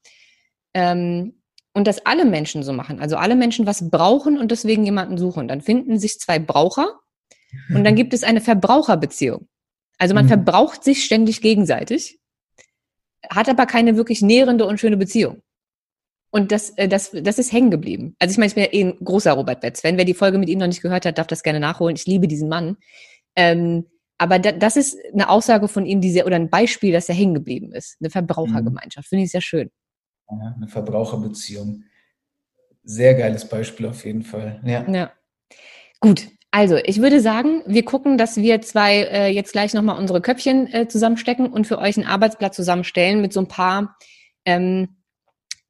ähm, und das alle Menschen so machen, also alle Menschen was brauchen und deswegen jemanden suchen, dann finden sich zwei Braucher und dann gibt es eine Verbraucherbeziehung. Also man mhm. verbraucht sich ständig gegenseitig, hat aber keine wirklich nährende und schöne Beziehung. Und das, äh, das, das ist hängen geblieben. Also ich meine, ich bin ja eh ein großer Robert Betz-Fan. Wer die Folge mit ihm noch nicht gehört hat, darf das gerne nachholen. Ich liebe diesen Mann. Ähm, aber da, das ist eine Aussage von ihm, die sehr, oder ein Beispiel, dass er hängen geblieben ist. Eine Verbrauchergemeinschaft. Finde ich sehr schön. Ja, eine Verbraucherbeziehung. Sehr geiles Beispiel auf jeden Fall. Ja. ja. Gut. Also, ich würde sagen, wir gucken, dass wir zwei äh, jetzt gleich nochmal unsere Köpfchen äh, zusammenstecken und für euch ein Arbeitsblatt zusammenstellen mit so ein paar ähm,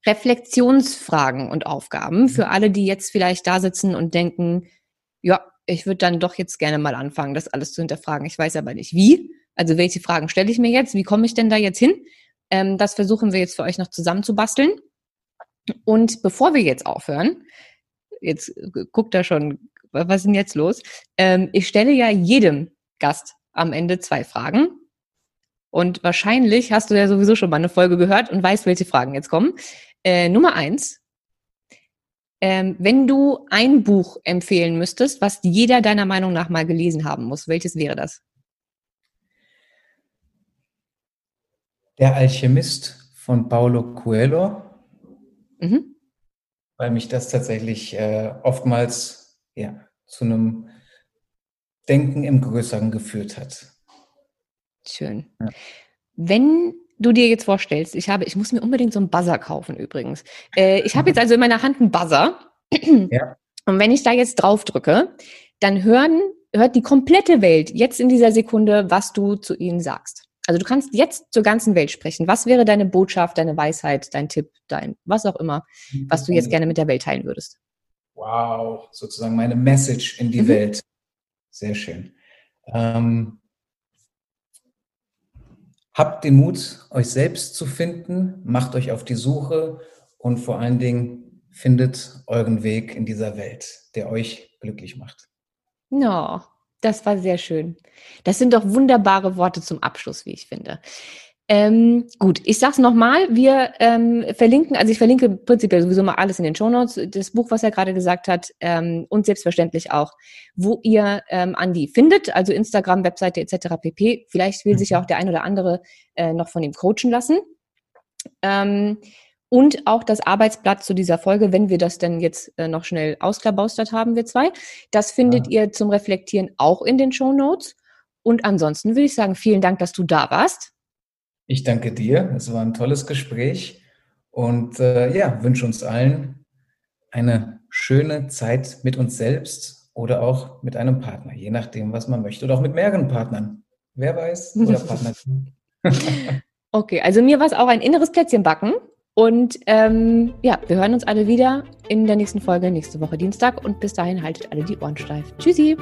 Reflexionsfragen und Aufgaben für alle, die jetzt vielleicht da sitzen und denken, ja, ich würde dann doch jetzt gerne mal anfangen, das alles zu hinterfragen. Ich weiß aber nicht wie. Also welche Fragen stelle ich mir jetzt? Wie komme ich denn da jetzt hin? Ähm, das versuchen wir jetzt für euch noch zusammenzubasteln. Und bevor wir jetzt aufhören, jetzt guckt da schon, was ist denn jetzt los? Ähm, ich stelle ja jedem Gast am Ende zwei Fragen. Und wahrscheinlich hast du ja sowieso schon mal eine Folge gehört und weißt, welche Fragen jetzt kommen. Äh, Nummer eins. Ähm, wenn du ein Buch empfehlen müsstest, was jeder deiner Meinung nach mal gelesen haben muss, welches wäre das? Der Alchemist von Paulo Coelho. mhm. weil mich das tatsächlich äh, oftmals ja, zu einem Denken im Größeren geführt hat. Schön. Ja. Wenn du dir jetzt vorstellst, ich habe, ich muss mir unbedingt so einen Buzzer kaufen übrigens. Äh, ich habe jetzt also in meiner Hand einen Buzzer. Ja. Und wenn ich da jetzt drauf drücke, dann hören, hört die komplette Welt jetzt in dieser Sekunde, was du zu ihnen sagst. Also du kannst jetzt zur ganzen Welt sprechen. Was wäre deine Botschaft, deine Weisheit, dein Tipp, dein was auch immer, was du jetzt gerne mit der Welt teilen würdest? Wow, sozusagen meine Message in die mhm. Welt. Sehr schön. Ähm, habt den Mut, euch selbst zu finden, macht euch auf die Suche und vor allen Dingen findet euren Weg in dieser Welt, der euch glücklich macht. No, das war sehr schön. Das sind doch wunderbare Worte zum Abschluss, wie ich finde. Ähm, gut, ich sag's nochmal, wir ähm, verlinken, also ich verlinke prinzipiell sowieso mal alles in den Shownotes, das Buch, was er gerade gesagt hat, ähm, und selbstverständlich auch, wo ihr ähm, Andi findet, also Instagram, Webseite etc. pp. Vielleicht will sich ja auch der ein oder andere äh, noch von ihm coachen lassen. Ähm, und auch das Arbeitsblatt zu dieser Folge, wenn wir das denn jetzt äh, noch schnell ausklabaustert haben, wir zwei. Das findet ja. ihr zum Reflektieren auch in den Show Notes. Und ansonsten würde ich sagen, vielen Dank, dass du da warst. Ich danke dir. Es war ein tolles Gespräch und äh, ja, wünsche uns allen eine schöne Zeit mit uns selbst oder auch mit einem Partner, je nachdem, was man möchte. Oder auch mit mehreren Partnern. Wer weiß? Oder Partner. okay, also mir war es auch ein inneres Plätzchen backen. Und ähm, ja, wir hören uns alle wieder in der nächsten Folge nächste Woche Dienstag. Und bis dahin haltet alle die Ohren steif. Tschüssi!